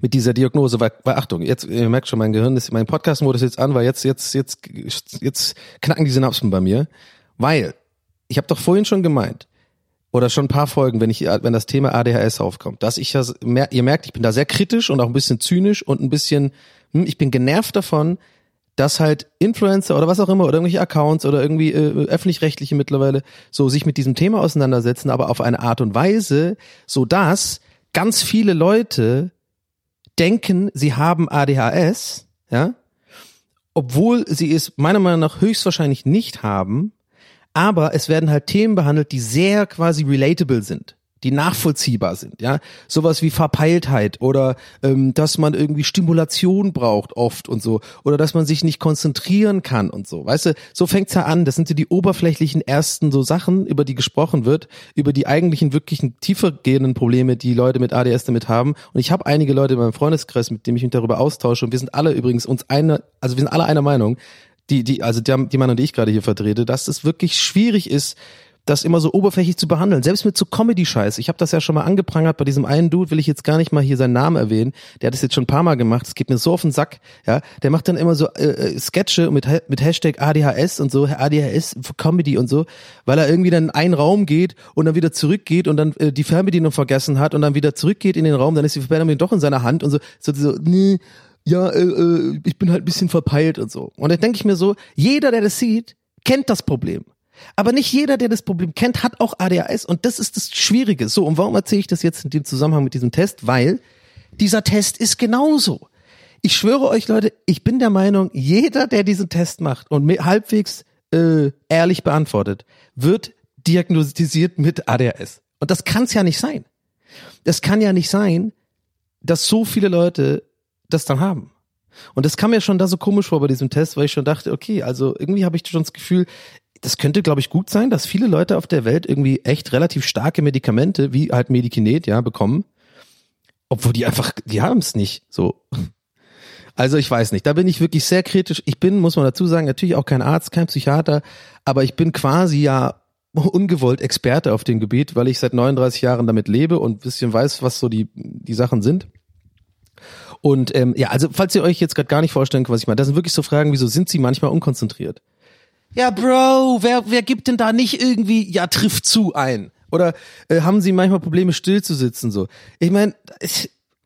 mit dieser Diagnose, weil, weil Achtung, jetzt, ihr merkt schon, mein Gehirn ist, mein Podcast-Modus jetzt an, weil jetzt, jetzt, jetzt, jetzt knacken die Synapsen bei mir, weil, ich habe doch vorhin schon gemeint, oder schon ein paar Folgen, wenn ich, wenn das Thema ADHS aufkommt, dass ich das, ihr merkt, ich bin da sehr kritisch und auch ein bisschen zynisch und ein bisschen, hm, ich bin genervt davon, dass halt Influencer oder was auch immer oder irgendwelche Accounts oder irgendwie äh, öffentlich-rechtliche mittlerweile so sich mit diesem Thema auseinandersetzen, aber auf eine Art und Weise, so dass ganz viele Leute denken, sie haben ADHS, ja, obwohl sie es meiner Meinung nach höchstwahrscheinlich nicht haben aber es werden halt Themen behandelt, die sehr quasi relatable sind die nachvollziehbar sind, ja, sowas wie Verpeiltheit oder ähm, dass man irgendwie Stimulation braucht oft und so oder dass man sich nicht konzentrieren kann und so, weißt du, so fängt's ja an. Das sind so die oberflächlichen ersten so Sachen, über die gesprochen wird, über die eigentlichen wirklichen tiefer gehenden Probleme, die Leute mit ADS damit haben. Und ich habe einige Leute in meinem Freundeskreis, mit dem ich mich darüber austausche und wir sind alle übrigens uns eine, also wir sind alle einer Meinung die, die, also die, die Meinung, die ich gerade hier vertrete, dass es wirklich schwierig ist, das immer so oberflächlich zu behandeln. Selbst mit so Comedy-Scheiß. Ich habe das ja schon mal angeprangert bei diesem einen Dude, will ich jetzt gar nicht mal hier seinen Namen erwähnen. Der hat das jetzt schon ein paar Mal gemacht. Es geht mir so auf den Sack. Ja, der macht dann immer so äh, äh Sketche mit mit Hashtag ADHS und so ADHS für Comedy und so, weil er irgendwie dann in einen Raum geht und dann wieder zurückgeht und dann äh, die Fernbedienung vergessen hat und dann wieder zurückgeht in den Raum. Dann ist die Fernbedienung doch in seiner Hand und so so, so nee ja, äh, äh, ich bin halt ein bisschen verpeilt und so. Und da denke ich mir so, jeder, der das sieht, kennt das Problem. Aber nicht jeder, der das Problem kennt, hat auch ADHS und das ist das Schwierige. So, und warum erzähle ich das jetzt in dem Zusammenhang mit diesem Test? Weil dieser Test ist genauso. Ich schwöre euch, Leute, ich bin der Meinung, jeder, der diesen Test macht und halbwegs äh, ehrlich beantwortet, wird diagnostiziert mit ADHS. Und das kann es ja nicht sein. Das kann ja nicht sein, dass so viele Leute das dann haben. Und das kam mir schon da so komisch vor bei diesem Test, weil ich schon dachte, okay, also irgendwie habe ich schon das Gefühl, das könnte, glaube ich, gut sein, dass viele Leute auf der Welt irgendwie echt relativ starke Medikamente, wie halt Medikinet, ja, bekommen. Obwohl die einfach, die haben es nicht. So. Also ich weiß nicht, da bin ich wirklich sehr kritisch. Ich bin, muss man dazu sagen, natürlich auch kein Arzt, kein Psychiater, aber ich bin quasi ja ungewollt Experte auf dem Gebiet, weil ich seit 39 Jahren damit lebe und bisschen weiß, was so die, die Sachen sind. Und ähm, ja, also falls ihr euch jetzt gerade gar nicht vorstellen könnt, was ich meine, das sind wirklich so Fragen, wieso sind sie manchmal unkonzentriert? Ja, Bro, wer, wer gibt denn da nicht irgendwie, ja, trifft zu ein? Oder äh, haben sie manchmal Probleme, still zu sitzen so? Ich meine,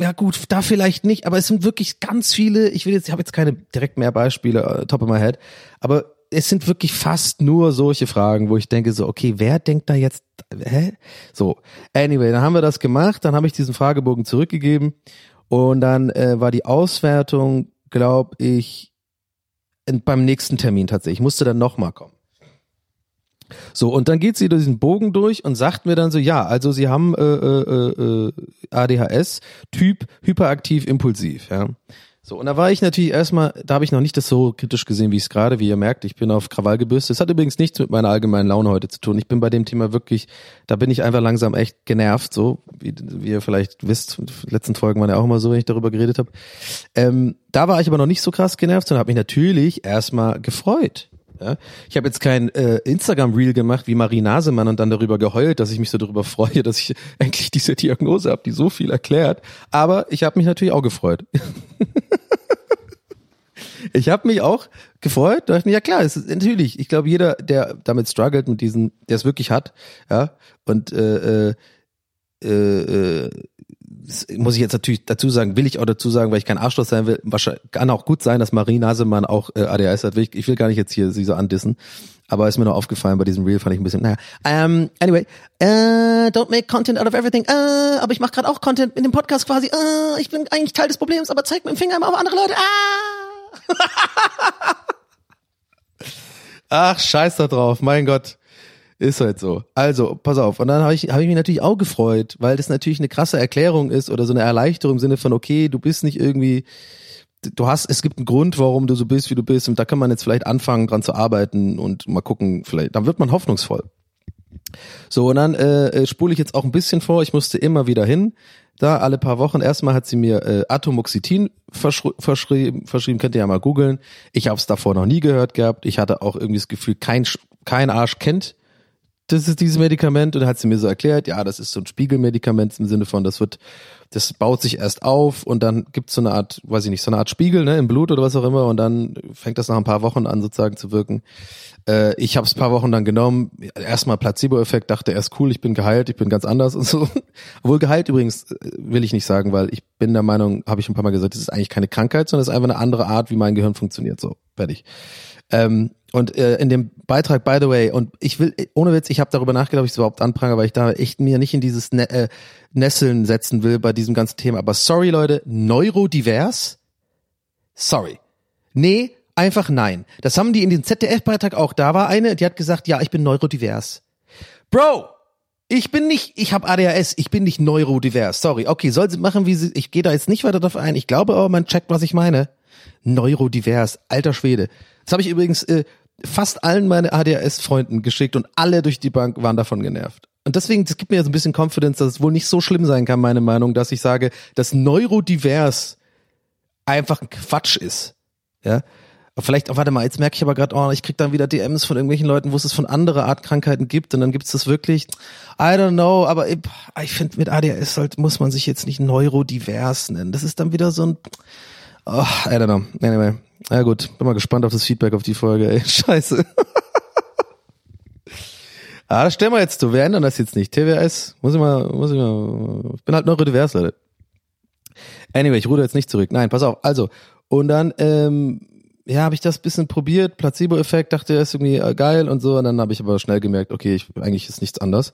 ja gut, da vielleicht nicht, aber es sind wirklich ganz viele, ich will jetzt, ich habe jetzt keine direkt mehr Beispiele, äh, top of my head, aber es sind wirklich fast nur solche Fragen, wo ich denke so, okay, wer denkt da jetzt, hä? So, anyway, dann haben wir das gemacht, dann habe ich diesen Fragebogen zurückgegeben und dann äh, war die Auswertung, glaube ich, beim nächsten Termin tatsächlich. Ich musste dann nochmal kommen. So, und dann geht sie durch diesen Bogen durch und sagt mir dann so, ja, also sie haben äh, äh, äh, ADHS, Typ hyperaktiv impulsiv, ja. So, und da war ich natürlich erstmal, da habe ich noch nicht das so kritisch gesehen, wie ich es gerade, wie ihr merkt, ich bin auf Krawall gebürstet. Das hat übrigens nichts mit meiner allgemeinen Laune heute zu tun. Ich bin bei dem Thema wirklich, da bin ich einfach langsam echt genervt, so, wie, wie ihr vielleicht wisst, die letzten Folgen waren ja auch immer so, wenn ich darüber geredet habe. Ähm, da war ich aber noch nicht so krass genervt, sondern habe mich natürlich erstmal gefreut. Ja? Ich habe jetzt kein äh, Instagram-Reel gemacht wie Marie Nasemann und dann darüber geheult, dass ich mich so darüber freue, dass ich endlich diese Diagnose habe, die so viel erklärt. Aber ich habe mich natürlich auch gefreut. ich habe mich auch gefreut. Dachte mir, ja klar, es ist natürlich. Ich glaube, jeder, der damit struggelt, mit diesen, der es wirklich hat, ja, und äh, äh, äh, muss ich jetzt natürlich dazu sagen, will ich auch dazu sagen, weil ich kein Arschloch sein will, wahrscheinlich kann auch gut sein, dass Marie Nasemann auch äh, ADHS hat. Ich, ich will gar nicht jetzt hier sie so andissen, aber ist mir nur aufgefallen bei diesem Reel, fand ich ein bisschen, naja. Um, anyway, uh, don't make content out of everything. Uh, aber ich mache gerade auch Content in dem Podcast quasi. Uh, ich bin eigentlich Teil des Problems, aber zeig mit dem Finger immer auf andere Leute. Ah! Ach, scheiß da drauf, mein Gott. Ist halt so. Also, pass auf. Und dann habe ich, hab ich mich natürlich auch gefreut, weil das natürlich eine krasse Erklärung ist oder so eine Erleichterung im Sinne von, okay, du bist nicht irgendwie, du hast, es gibt einen Grund, warum du so bist, wie du bist. Und da kann man jetzt vielleicht anfangen, dran zu arbeiten und mal gucken, vielleicht, dann wird man hoffnungsvoll. So, und dann äh, äh spule ich jetzt auch ein bisschen vor. Ich musste immer wieder hin. Da alle paar Wochen. Erstmal hat sie mir äh, Atomoxetin verschri verschrieben, verschrieben, könnt ihr ja mal googeln. Ich habe es davor noch nie gehört gehabt. Ich hatte auch irgendwie das Gefühl, kein, kein Arsch kennt das ist dieses Medikament und hat sie mir so erklärt, ja, das ist so ein Spiegelmedikament im Sinne von, das wird, das baut sich erst auf und dann gibt's so eine Art, weiß ich nicht, so eine Art Spiegel ne, im Blut oder was auch immer und dann fängt das nach ein paar Wochen an sozusagen zu wirken. Äh, ich habe es paar Wochen dann genommen, erstmal Placebo-Effekt, dachte erst cool, ich bin geheilt, ich bin ganz anders und so. Obwohl geheilt übrigens äh, will ich nicht sagen, weil ich bin der Meinung, habe ich ein paar Mal gesagt, das ist eigentlich keine Krankheit, sondern es ist einfach eine andere Art, wie mein Gehirn funktioniert. So, fertig. Ähm, und äh, in dem Beitrag, by the way, und ich will, ohne Witz, ich habe darüber nachgedacht, ob ich es überhaupt anprangere, weil ich da echt mir nicht in dieses ne äh, Nesseln setzen will bei diesem ganzen Thema. Aber sorry, Leute, neurodivers? Sorry. Nee, einfach nein. Das haben die in dem ZDF-Beitrag auch. Da war eine, die hat gesagt, ja, ich bin neurodivers. Bro, ich bin nicht, ich habe ADHS, ich bin nicht neurodivers. Sorry. Okay, soll sie machen, wie sie, ich gehe da jetzt nicht weiter darauf ein. Ich glaube aber, man checkt, was ich meine. Neurodivers, alter Schwede. Das habe ich übrigens äh, fast allen meine ADHS-Freunden geschickt und alle durch die Bank waren davon genervt. Und deswegen, das gibt mir jetzt ein bisschen Confidence, dass es wohl nicht so schlimm sein kann, meine Meinung, dass ich sage, dass Neurodivers einfach ein Quatsch ist. Ja. Vielleicht, oh, warte mal, jetzt merke ich aber gerade, oh, ich krieg dann wieder DMs von irgendwelchen Leuten, wo es es von anderer Art Krankheiten gibt und dann gibt es das wirklich, I don't know, aber ich, ich finde mit ADHS halt, muss man sich jetzt nicht neurodivers nennen. Das ist dann wieder so ein, oh, I don't know. Anyway, ja gut, bin mal gespannt auf das Feedback auf die Folge, ey. Scheiße. ah, das stellen wir jetzt zu. Wir ändern das jetzt nicht. TWS, muss ich mal, muss ich mal, ich bin halt neurodivers, Leute. Anyway, ich ruder jetzt nicht zurück. Nein, pass auf. Also, und dann, ähm, ja, habe ich das bisschen probiert, Placebo-Effekt, dachte, ist irgendwie äh, geil und so. Und dann habe ich aber schnell gemerkt, okay, ich, eigentlich ist nichts anders.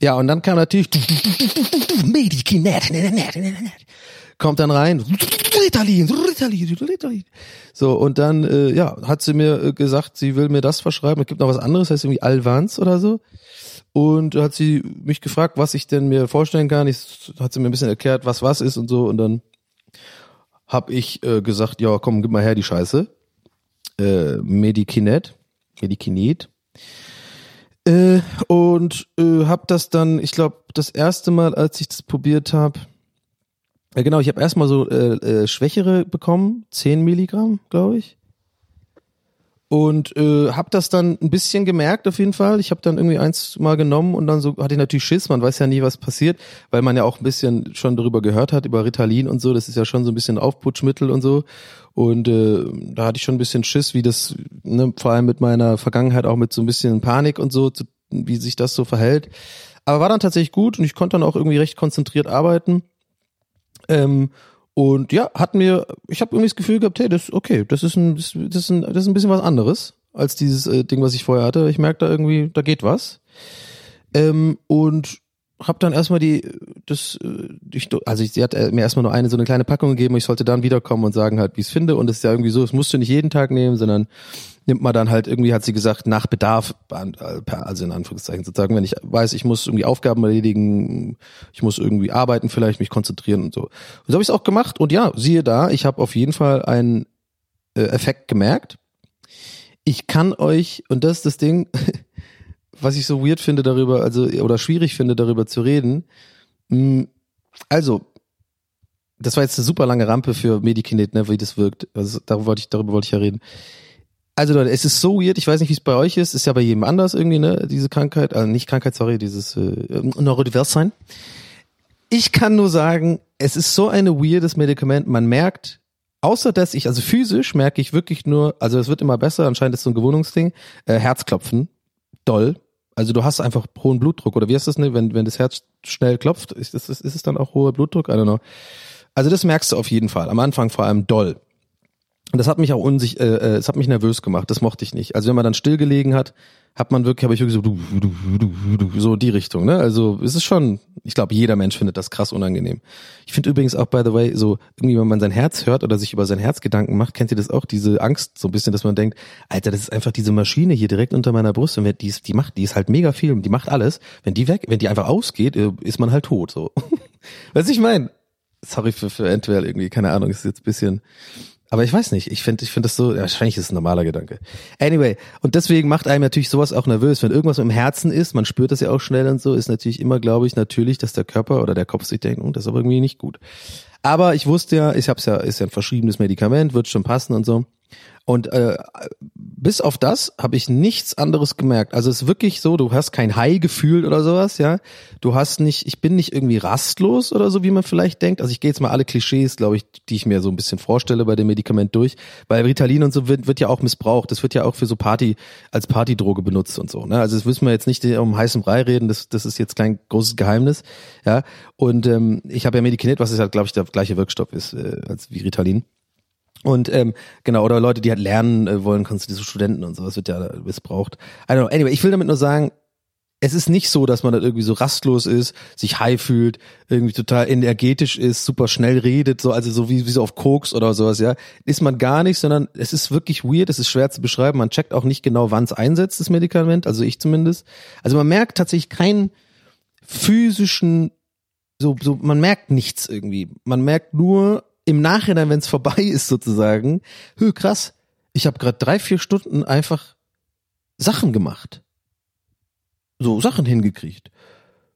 Ja, und dann kam natürlich Medikinet, kommt dann rein, Ritalin, Ritalin, Ritalin. So, und dann, äh, ja, hat sie mir äh, gesagt, sie will mir das verschreiben. Es gibt noch was anderes, heißt irgendwie Alvans oder so. Und hat sie mich gefragt, was ich denn mir vorstellen kann. Ich, hat sie mir ein bisschen erklärt, was was ist und so. Und dann hab ich äh, gesagt, ja, komm, gib mal her die Scheiße. Äh, Medikinet, Medikinet. Äh, und äh, hab das dann, ich glaube, das erste Mal, als ich das probiert habe, ja, genau, ich habe erstmal so äh, äh, schwächere bekommen, 10 Milligramm, glaube ich. und äh, habe das dann ein bisschen gemerkt auf jeden Fall. Ich habe dann irgendwie eins mal genommen und dann so hatte ich natürlich Schiss. Man weiß ja nie, was passiert, weil man ja auch ein bisschen schon darüber gehört hat über Ritalin und so. Das ist ja schon so ein bisschen Aufputschmittel und so. Und äh, da hatte ich schon ein bisschen Schiss, wie das ne, vor allem mit meiner Vergangenheit auch mit so ein bisschen Panik und so, wie sich das so verhält. Aber war dann tatsächlich gut und ich konnte dann auch irgendwie recht konzentriert arbeiten. Ähm, und ja, hat mir, ich habe irgendwie das Gefühl gehabt, hey, das okay, das ist ein, das ist ein, das ist ein bisschen was anderes als dieses äh, Ding, was ich vorher hatte. Ich merke da irgendwie, da geht was. Ähm, und habe dann erstmal die, das, äh, ich, also ich, sie hat mir erstmal nur eine so eine kleine Packung gegeben. Ich sollte dann wiederkommen und sagen halt, wie ich es finde. Und es ist ja irgendwie so, es musst du nicht jeden Tag nehmen, sondern nimmt man dann halt irgendwie, hat sie gesagt, nach Bedarf, also in Anführungszeichen sozusagen, wenn ich weiß, ich muss irgendwie Aufgaben erledigen, ich muss irgendwie arbeiten, vielleicht mich konzentrieren und so. Und so habe ich es auch gemacht und ja, siehe da, ich habe auf jeden Fall einen äh, Effekt gemerkt. Ich kann euch, und das ist das Ding, was ich so weird finde darüber, also oder schwierig finde darüber zu reden. Mm, also, das war jetzt eine super lange Rampe für Medikinet, ne, wie das wirkt. Also darüber wollte ich, darüber wollte ich ja reden. Also Leute, es ist so weird, ich weiß nicht, wie es bei euch ist, ist ja bei jedem anders irgendwie, ne, diese Krankheit, also nicht Krankheit, sorry, dieses äh, Neurodiversein. Ich kann nur sagen, es ist so eine weirdes Medikament, man merkt, außer dass ich, also physisch merke ich wirklich nur, also es wird immer besser, anscheinend ist so ein Gewohnungsding, äh, Herzklopfen, doll. Also du hast einfach hohen Blutdruck, oder wie heißt das, ne, wenn, wenn das Herz schnell klopft, ist, ist, ist es dann auch hoher Blutdruck? I don't know. Also das merkst du auf jeden Fall, am Anfang vor allem doll. Und das hat mich auch unsich, äh, äh, es hat mich nervös gemacht. Das mochte ich nicht. Also wenn man dann stillgelegen hat, hat man wirklich, habe ich wirklich so du, du, du, du, so die Richtung. Ne? Also es ist schon, ich glaube, jeder Mensch findet das krass unangenehm. Ich finde übrigens auch by the way so irgendwie, wenn man sein Herz hört oder sich über sein Herz Gedanken macht, kennt ihr das auch? Diese Angst so ein bisschen, dass man denkt, Alter, das ist einfach diese Maschine hier direkt unter meiner Brust und wenn die die macht, die ist halt mega viel, die macht alles. Wenn die weg, wenn die einfach ausgeht, äh, ist man halt tot. So, du, ich meine? Sorry für für Entwell irgendwie, keine Ahnung, ist jetzt bisschen aber ich weiß nicht, ich finde ich finde das so, wahrscheinlich ist es ein normaler Gedanke. Anyway, und deswegen macht einem natürlich sowas auch nervös, wenn irgendwas im Herzen ist, man spürt das ja auch schnell und so, ist natürlich immer, glaube ich, natürlich, dass der Körper oder der Kopf sich denkt, oh, das ist aber irgendwie nicht gut. Aber ich wusste ja, ich hab's ja, ist ja ein verschriebenes Medikament, wird schon passen und so. Und äh, bis auf das habe ich nichts anderes gemerkt. Also es ist wirklich so, du hast kein High-Gefühl oder sowas, ja. Du hast nicht, ich bin nicht irgendwie rastlos oder so, wie man vielleicht denkt. Also ich gehe jetzt mal alle Klischees, glaube ich, die ich mir so ein bisschen vorstelle bei dem Medikament durch. Weil Ritalin und so wird, wird ja auch missbraucht. Das wird ja auch für so Party, als Partydroge benutzt und so. Ne? Also das müssen wir jetzt nicht um heißen Brei reden, das, das ist jetzt kein großes Geheimnis. Ja. Und ähm, ich habe ja Medikinet, was ist halt, glaube ich, der gleiche Wirkstoff ist äh, als wie Ritalin. Und ähm, genau, oder Leute, die halt lernen äh, wollen, kannst du diese Studenten und sowas wird ja missbraucht. I don't know. Anyway, ich will damit nur sagen, es ist nicht so, dass man dann irgendwie so rastlos ist, sich high fühlt, irgendwie total energetisch ist, super schnell redet, so also so wie, wie so auf Koks oder sowas, ja. Ist man gar nicht, sondern es ist wirklich weird, es ist schwer zu beschreiben. Man checkt auch nicht genau, wann es einsetzt, das Medikament, also ich zumindest. Also man merkt tatsächlich keinen physischen, so, so, man merkt nichts irgendwie. Man merkt nur, im Nachhinein, wenn es vorbei ist sozusagen, hö, krass, ich habe gerade drei, vier Stunden einfach Sachen gemacht. So Sachen hingekriegt.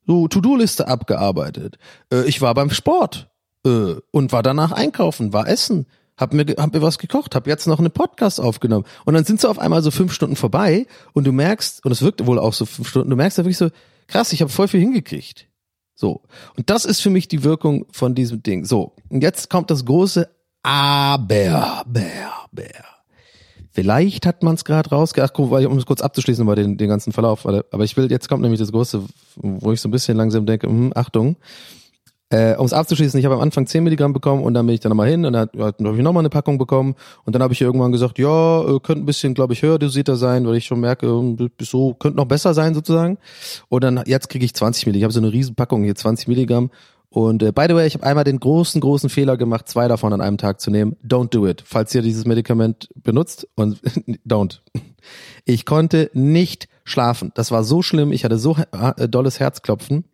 So To-Do-Liste abgearbeitet. Äh, ich war beim Sport äh, und war danach einkaufen, war essen, hab mir, hab mir was gekocht, hab jetzt noch einen Podcast aufgenommen. Und dann sind so auf einmal so fünf Stunden vorbei und du merkst, und es wirkt wohl auch so fünf Stunden, du merkst ja wirklich so, krass, ich habe voll viel hingekriegt. So. Und das ist für mich die Wirkung von diesem Ding. So. Und jetzt kommt das große Aber, Bär, Bär. Vielleicht hat man es gerade rausgeachtet, um es kurz abzuschließen, mal den, den ganzen Verlauf. Aber ich will, jetzt kommt nämlich das große, wo ich so ein bisschen langsam denke, hm, Achtung, äh, um es abzuschließen, ich habe am Anfang 10 Milligramm bekommen und dann bin ich dann nochmal hin und dann, dann habe ich nochmal eine Packung bekommen und dann habe ich irgendwann gesagt, ja, äh, könnte ein bisschen, glaube ich, höher dosierter sein, weil ich schon merke, äh, so könnte noch besser sein sozusagen. Und dann jetzt kriege ich 20 Milligramm. Ich habe so eine riesen Packung hier, 20 Milligramm. Und äh, by the way, ich habe einmal den großen, großen Fehler gemacht, zwei davon an einem Tag zu nehmen. Don't do it. Falls ihr dieses Medikament benutzt und don't. Ich konnte nicht schlafen. Das war so schlimm. Ich hatte so äh, dolles Herzklopfen.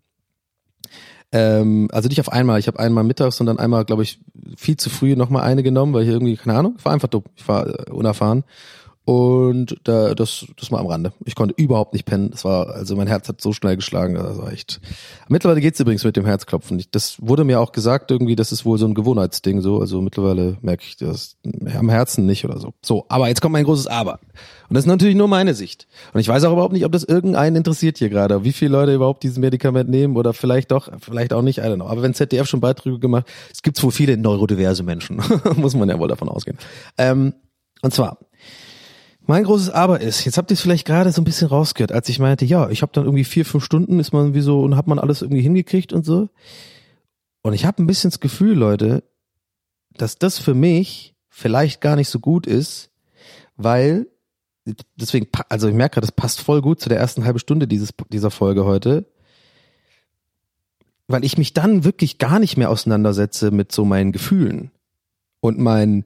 Ähm, also nicht auf einmal. Ich habe einmal mittags und dann einmal, glaube ich, viel zu früh nochmal eine genommen, weil ich irgendwie, keine Ahnung, ich war einfach dumm. Ich war äh, unerfahren. Und da, das, das mal am Rande. Ich konnte überhaupt nicht pennen. Das war, also mein Herz hat so schnell geschlagen, das war echt. Mittlerweile geht's übrigens mit dem Herzklopfen. Ich- Das wurde mir auch gesagt, irgendwie, das ist wohl so ein Gewohnheitsding so. Also mittlerweile merke ich das am Herzen nicht oder so. So, aber jetzt kommt mein großes Aber. Und das ist natürlich nur meine Sicht. Und ich weiß auch überhaupt nicht, ob das irgendeinen interessiert hier gerade, wie viele Leute überhaupt dieses Medikament nehmen oder vielleicht doch, vielleicht auch nicht, I don't know. Aber wenn ZDF schon Beiträge gemacht, es gibt wohl viele neurodiverse Menschen, muss man ja wohl davon ausgehen. Ähm, und zwar, mein großes Aber ist, jetzt habt ihr es vielleicht gerade so ein bisschen rausgehört, als ich meinte, ja, ich habe dann irgendwie vier, fünf Stunden, ist man wie so und hat man alles irgendwie hingekriegt und so. Und ich habe ein bisschen das Gefühl, Leute, dass das für mich vielleicht gar nicht so gut ist, weil deswegen, also ich merke gerade, das passt voll gut zu der ersten halben Stunde dieses, dieser Folge heute, weil ich mich dann wirklich gar nicht mehr auseinandersetze mit so meinen Gefühlen und meinen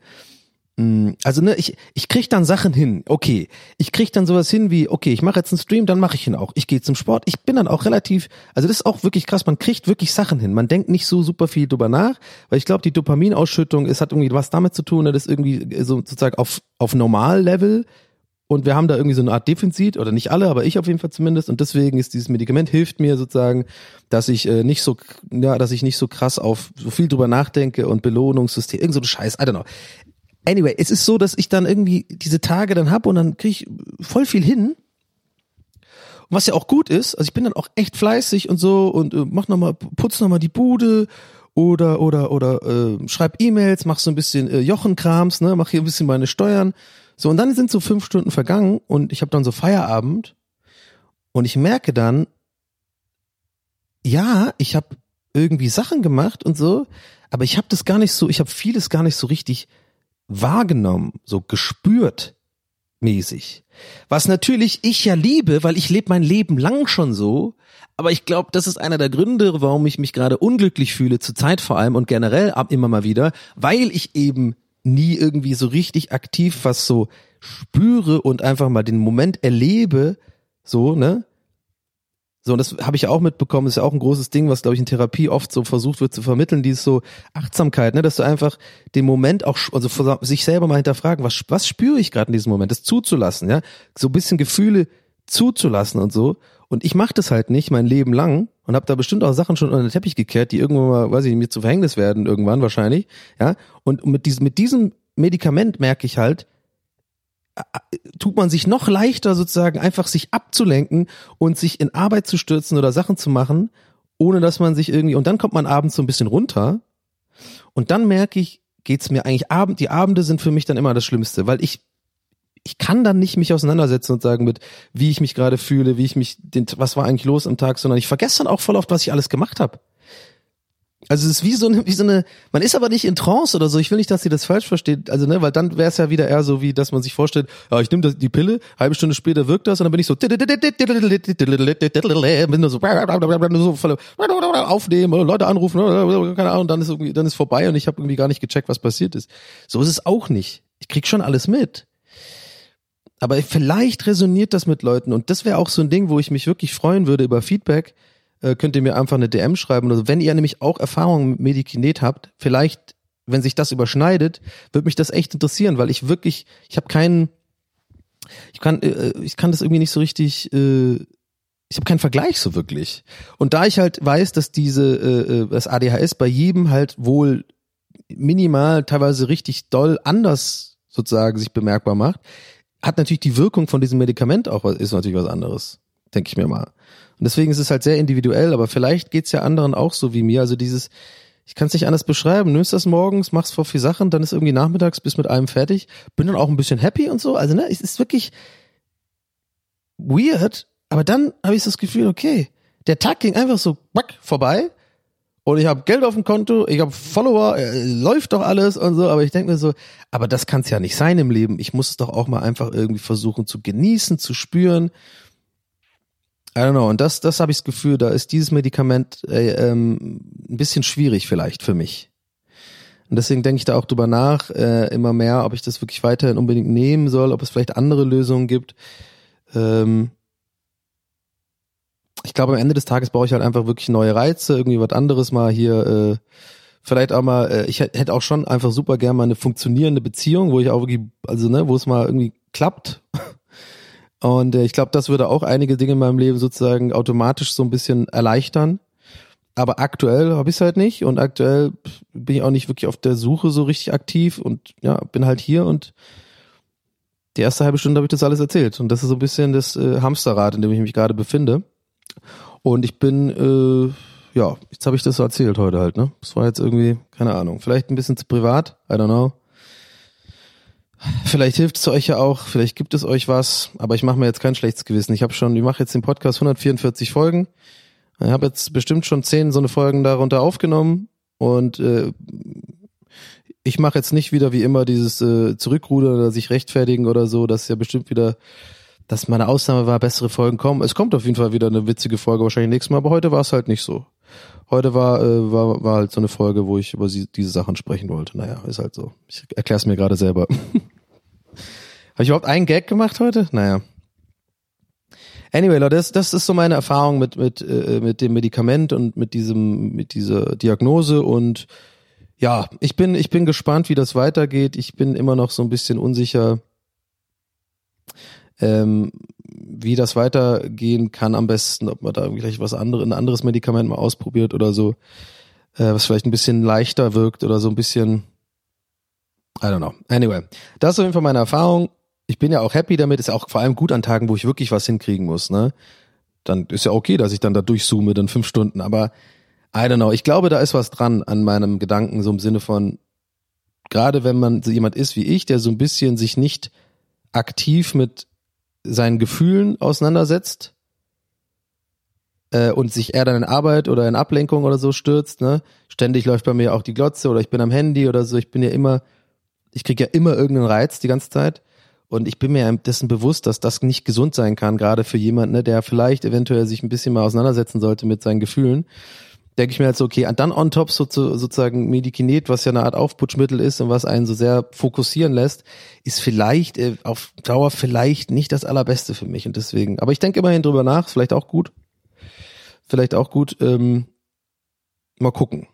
Mm, Also ne, ich ich krieg dann Sachen hin. Okay, ich krieg dann sowas hin wie okay, ich mache jetzt einen Stream, dann mache ich ihn auch. Ich gehe zum Sport. Ich bin dann auch relativ, also das ist auch wirklich krass. Man kriegt wirklich Sachen hin. Man denkt nicht so super viel drüber nach, weil ich glaube, die Dopaminausschüttung, es hat irgendwie was damit zu tun, ne, das ist irgendwie so sozusagen auf auf Normallevel. Und wir haben da irgendwie so eine Art Defizit, oder nicht alle, aber ich auf jeden Fall zumindest. Und deswegen ist dieses Medikament hilft mir sozusagen, dass ich äh, nicht so, ja, dass ich nicht so krass auf so viel drüber nachdenke und Belohnungssystem, irgend so ein Scheiß, I don't know. Anyway, es ist so, dass ich dann irgendwie diese Tage dann hab und dann krieg ich voll viel hin. Und was ja auch gut ist, also ich bin dann auch echt fleißig und so und äh, mach noch mal, putz noch mal die Bude oder oder oder äh, schreib E-Mails, mach so ein bisschen äh, Jochenkrams, ne, mach hier ein bisschen meine Steuern. So und dann sind so fünf Stunden vergangen und ich habe dann so Feierabend und ich merke dann, ja, ich habe irgendwie Sachen gemacht und so, aber ich habe das gar nicht so, ich habe vieles gar nicht so richtig wahrgenommen, so gespürt mäßig. Was natürlich ich ja liebe, weil ich lebe mein Leben lang schon so, aber ich glaube, das ist einer der Gründe, warum ich mich gerade unglücklich fühle, zur Zeit vor allem und generell ab immer mal wieder, weil ich eben nie irgendwie so richtig aktiv was so spüre und einfach mal den Moment erlebe, so, ne? So, und das habe ich auch mitbekommen, ist ja auch ein großes Ding, was, glaube ich, in Therapie oft so versucht wird zu vermitteln, dieses so Achtsamkeit, ne, dass du einfach den Moment auch, also sich selber mal hinterfragen, was, was spüre ich gerade in diesem Moment, das zuzulassen, ja, so bisschen Gefühle zuzulassen und so. Und ich mache das halt nicht mein Leben lang und habe da bestimmt auch Sachen schon unter den Teppich gekehrt, die irgendwann mal, weiß ich mir zu Verhängnis werden, irgendwann wahrscheinlich, ja. Und mit diesem, mit diesem Medikament merke ich halt, tut man sich noch leichter sozusagen einfach sich abzulenken und sich in Arbeit zu stürzen oder Sachen zu machen, ohne dass man sich irgendwie und dann kommt man abends so ein bisschen runter und dann merke ich, geht's mir eigentlich Abend, die Abende sind für mich dann immer das Schlimmste, weil ich ich kann dann nicht mich auseinandersetzen und sagen mit, wie ich mich gerade fühle, wie ich mich, den, was war eigentlich los am Tag, sondern ich vergesse dann auch voll oft, was ich alles gemacht habe. Also es ist wie so eine, wie so eine, man ist aber nicht in Trance oder so. Ich will nicht, dass ihr das falsch versteht. Also ne, weil dann wäre es ja wieder eher so, wie dass man sich vorstellt, ja, ich nehme die Pille, halbe Stunde später wirkt das und dann bin ich so, bin nur so, so aufnehmen, Leute anrufen, keine Ahnung, dann ist irgendwie, dann ist vorbei und ich habe irgendwie gar nicht gecheckt, was passiert ist. So ist es auch nicht. Ich krieg schon alles mit. Aber vielleicht resoniert das mit Leuten und das wäre auch so ein Ding, wo ich mich wirklich freuen würde über Feedback. Äh, könnt ihr mir einfach eine DM schreiben oder so. Wenn ihr nämlich auch Erfahrungen mit Medikinet habt, vielleicht, wenn sich das überschneidet, würde mich das echt interessieren, weil ich wirklich, ich habe keinen, ich kann, äh, ich kann das irgendwie nicht so richtig, äh, ich habe keinen Vergleich so wirklich. Und da ich halt weiß, dass diese, äh, äh, das ADHS bei jedem halt wohl minimal, teilweise richtig doll anders sozusagen sich bemerkbar macht, hat natürlich die Wirkung von diesem Medikament auch, ist natürlich was anderes, denke ich mir mal. Und deswegen ist es halt sehr individuell, aber vielleicht geht's ja anderen auch so wie mir. Also dieses, ich kann es nicht anders beschreiben, nimmst das morgens, machst vor vier Sachen, dann ist irgendwie nachmittags, bist mit allem fertig, bin dann auch ein bisschen happy und so. Also ne, es ist wirklich weird, aber dann habe ich das Gefühl, okay, der Tag ging einfach so back, vorbei und ich habe Geld auf dem Konto, ich habe Follower, äh, läuft doch alles und so, aber ich denke mir so, aber das kann es ja nicht sein im Leben. Ich muss es doch auch mal einfach irgendwie versuchen zu genießen, zu spüren. I don't know. Und das, das habe ich das Gefühl, da ist dieses Medikament äh, ähm, ein bisschen schwierig vielleicht für mich. Und deswegen denke ich da auch drüber nach, äh, immer mehr, ob ich das wirklich weiterhin unbedingt nehmen soll, ob es vielleicht andere Lösungen gibt. Ähm, ich glaube, am Ende des Tages brauche ich halt einfach wirklich neue Reize, irgendwie was anderes mal hier, äh, vielleicht auch mal, äh, ich hätt- hätte auch schon einfach super gern mal eine funktionierende Beziehung, wo ich auch wirklich, also ne, wo es mal irgendwie klappt. Und äh, ich glaube, das würde auch einige Dinge in meinem Leben sozusagen automatisch so ein bisschen erleichtern. Aber aktuell habe ich es halt nicht und aktuell bin ich auch nicht wirklich auf der Suche so richtig aktiv und ja, bin halt hier und die erste halbe Stunde habe ich das alles erzählt. Und das ist so ein bisschen das äh, Hamsterrad, in dem ich mich gerade befinde. Und ich bin, äh, ja, jetzt habe ich das so erzählt heute halt, ne? Das war jetzt irgendwie, keine Ahnung, vielleicht ein bisschen zu privat, I don't know. Vielleicht hilft es euch ja auch, vielleicht gibt es euch was, aber ich mache mir jetzt kein schlechtes Gewissen. Ich habe schon, ich mache jetzt den Podcast 144 Folgen. Ich habe jetzt bestimmt schon zehn so eine Folgen darunter aufgenommen und äh, ich mache jetzt nicht wieder wie immer dieses äh, Zurückrudern oder sich rechtfertigen oder so. Das ist ja bestimmt wieder, dass meine Ausnahme war, bessere Folgen kommen. Es kommt auf jeden Fall wieder eine witzige Folge wahrscheinlich nächstes Mal, aber heute war es halt nicht so. Heute war, äh, war, war halt so eine Folge, wo ich über sie, diese Sachen sprechen wollte. Naja, ist halt so. Ich erkläre es mir gerade selber. Habe ich überhaupt einen Gag gemacht heute? Naja. Anyway, Leute, das, das ist so meine Erfahrung mit, mit, äh, mit dem Medikament und mit diesem, mit dieser Diagnose und ja, ich bin, ich bin gespannt, wie das weitergeht. Ich bin immer noch so ein bisschen unsicher, ähm, wie das weitergehen kann am besten, ob man da gleich was anderes, ein anderes Medikament mal ausprobiert oder so, äh, was vielleicht ein bisschen leichter wirkt oder so ein bisschen, I don't know. Anyway, das ist auf jeden Fall meine Erfahrung. Ich bin ja auch happy damit, ist auch vor allem gut an Tagen, wo ich wirklich was hinkriegen muss, ne? Dann ist ja okay, dass ich dann da durchzoome, dann fünf Stunden, aber I don't know. Ich glaube, da ist was dran an meinem Gedanken, so im Sinne von, gerade wenn man so jemand ist wie ich, der so ein bisschen sich nicht aktiv mit seinen Gefühlen auseinandersetzt äh, und sich eher dann in Arbeit oder in Ablenkung oder so stürzt, ne? Ständig läuft bei mir auch die Glotze oder ich bin am Handy oder so. Ich bin ja immer, ich kriege ja immer irgendeinen Reiz die ganze Zeit. Und ich bin mir dessen bewusst, dass das nicht gesund sein kann, gerade für jemanden, ne, der vielleicht eventuell sich ein bisschen mal auseinandersetzen sollte mit seinen Gefühlen denke ich mir halt so, okay, dann on top so, zu, sozusagen Medikinet, was ja eine Art Aufputschmittel ist und was einen so sehr fokussieren lässt, ist vielleicht äh, auf Dauer vielleicht nicht das allerbeste für mich und deswegen, aber ich denke immerhin drüber nach, vielleicht auch gut, vielleicht auch gut, ähm, mal gucken.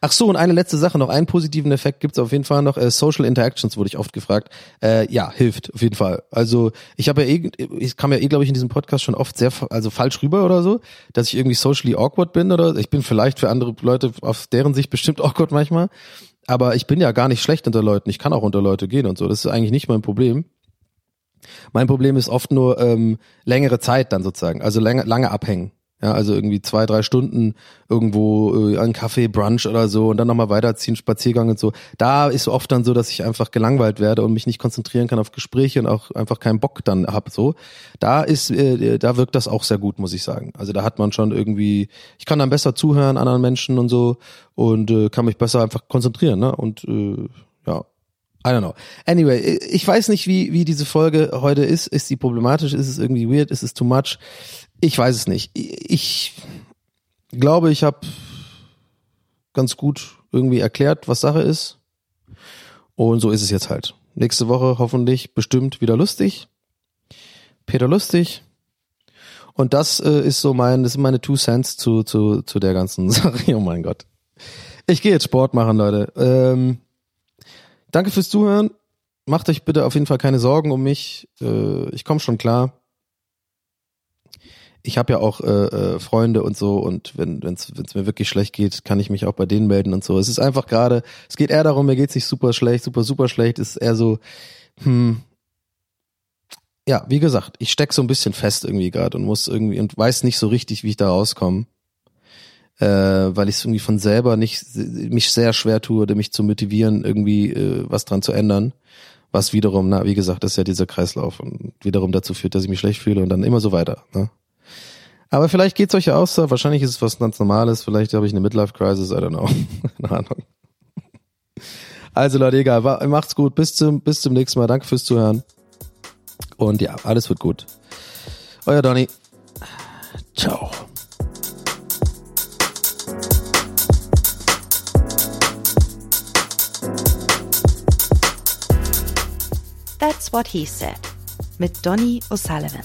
Ach so, und eine letzte Sache noch, einen positiven Effekt gibt's auf jeden Fall noch. Äh, Social Interactions wurde ich oft gefragt. Äh, ja, hilft auf jeden Fall. Also ich habe ja eh, ich kam ja eh, glaube ich, in diesem Podcast schon oft sehr, also falsch rüber oder so, dass ich irgendwie socially awkward bin oder ich bin vielleicht für andere Leute auf deren Sicht bestimmt awkward manchmal. Aber ich bin ja gar nicht schlecht unter Leuten. Ich kann auch unter Leute gehen und so. Das ist eigentlich nicht mein Problem. Mein Problem ist oft nur ähm, längere Zeit dann sozusagen, also lange, lange abhängen. Ja, also irgendwie zwei, drei Stunden irgendwo äh, ein Kaffee, Brunch oder so und dann nochmal weiterziehen, Spaziergang und so. Da ist oft dann so, dass ich einfach gelangweilt werde und mich nicht konzentrieren kann auf Gespräche und auch einfach keinen Bock dann hab so. Da ist, äh, da wirkt das auch sehr gut, muss ich sagen. Also da hat man schon irgendwie, ich kann dann besser zuhören anderen Menschen und so und äh, kann mich besser einfach konzentrieren, ne? Und äh, ja, I don't know. Anyway, ich weiß nicht, wie, wie diese Folge heute ist. Ist sie problematisch? Ist es irgendwie weird? Ist es too much? Ich weiß es nicht. Ich glaube, ich habe ganz gut irgendwie erklärt, was Sache ist. Und so ist es jetzt halt. Nächste Woche hoffentlich bestimmt wieder lustig. Peter lustig. Und das äh, ist so mein, das sind meine Two Cents zu, zu, zu der ganzen Sache. Oh mein Gott. Ich gehe jetzt Sport machen, Leute. Ähm, danke fürs Zuhören. Macht euch bitte auf jeden Fall keine Sorgen um mich. Äh, ich komme schon klar ich habe ja auch äh, äh, Freunde und so und wenn es mir wirklich schlecht geht, kann ich mich auch bei denen melden und so. Es ist einfach gerade, es geht eher darum, mir geht's nicht super schlecht, super super schlecht, es ist eher so, hm, ja, wie gesagt, ich steck so ein bisschen fest irgendwie gerade und muss irgendwie und weiß nicht so richtig, wie ich da rauskomme, äh, weil ich es irgendwie von selber nicht mich sehr schwer tue, mich zu motivieren, irgendwie äh, was dran zu ändern. Was wiederum, na, wie gesagt, das ist ja dieser Kreislauf und wiederum dazu führt, dass ich mich schlecht fühle und dann immer so weiter. Ne? Aber vielleicht geht's euch ja auch so. Wahrscheinlich ist es was ganz Normales. Vielleicht habe ich eine Midlife-Crisis. I don't know. Keine Ahnung. Also Leute, egal. Macht's gut. Bis zum, bis zum nächsten Mal. Danke fürs Zuhören. Und ja, alles wird gut. Euer Donny. Ciao. That's what he said. Mit Donny O'Sullivan.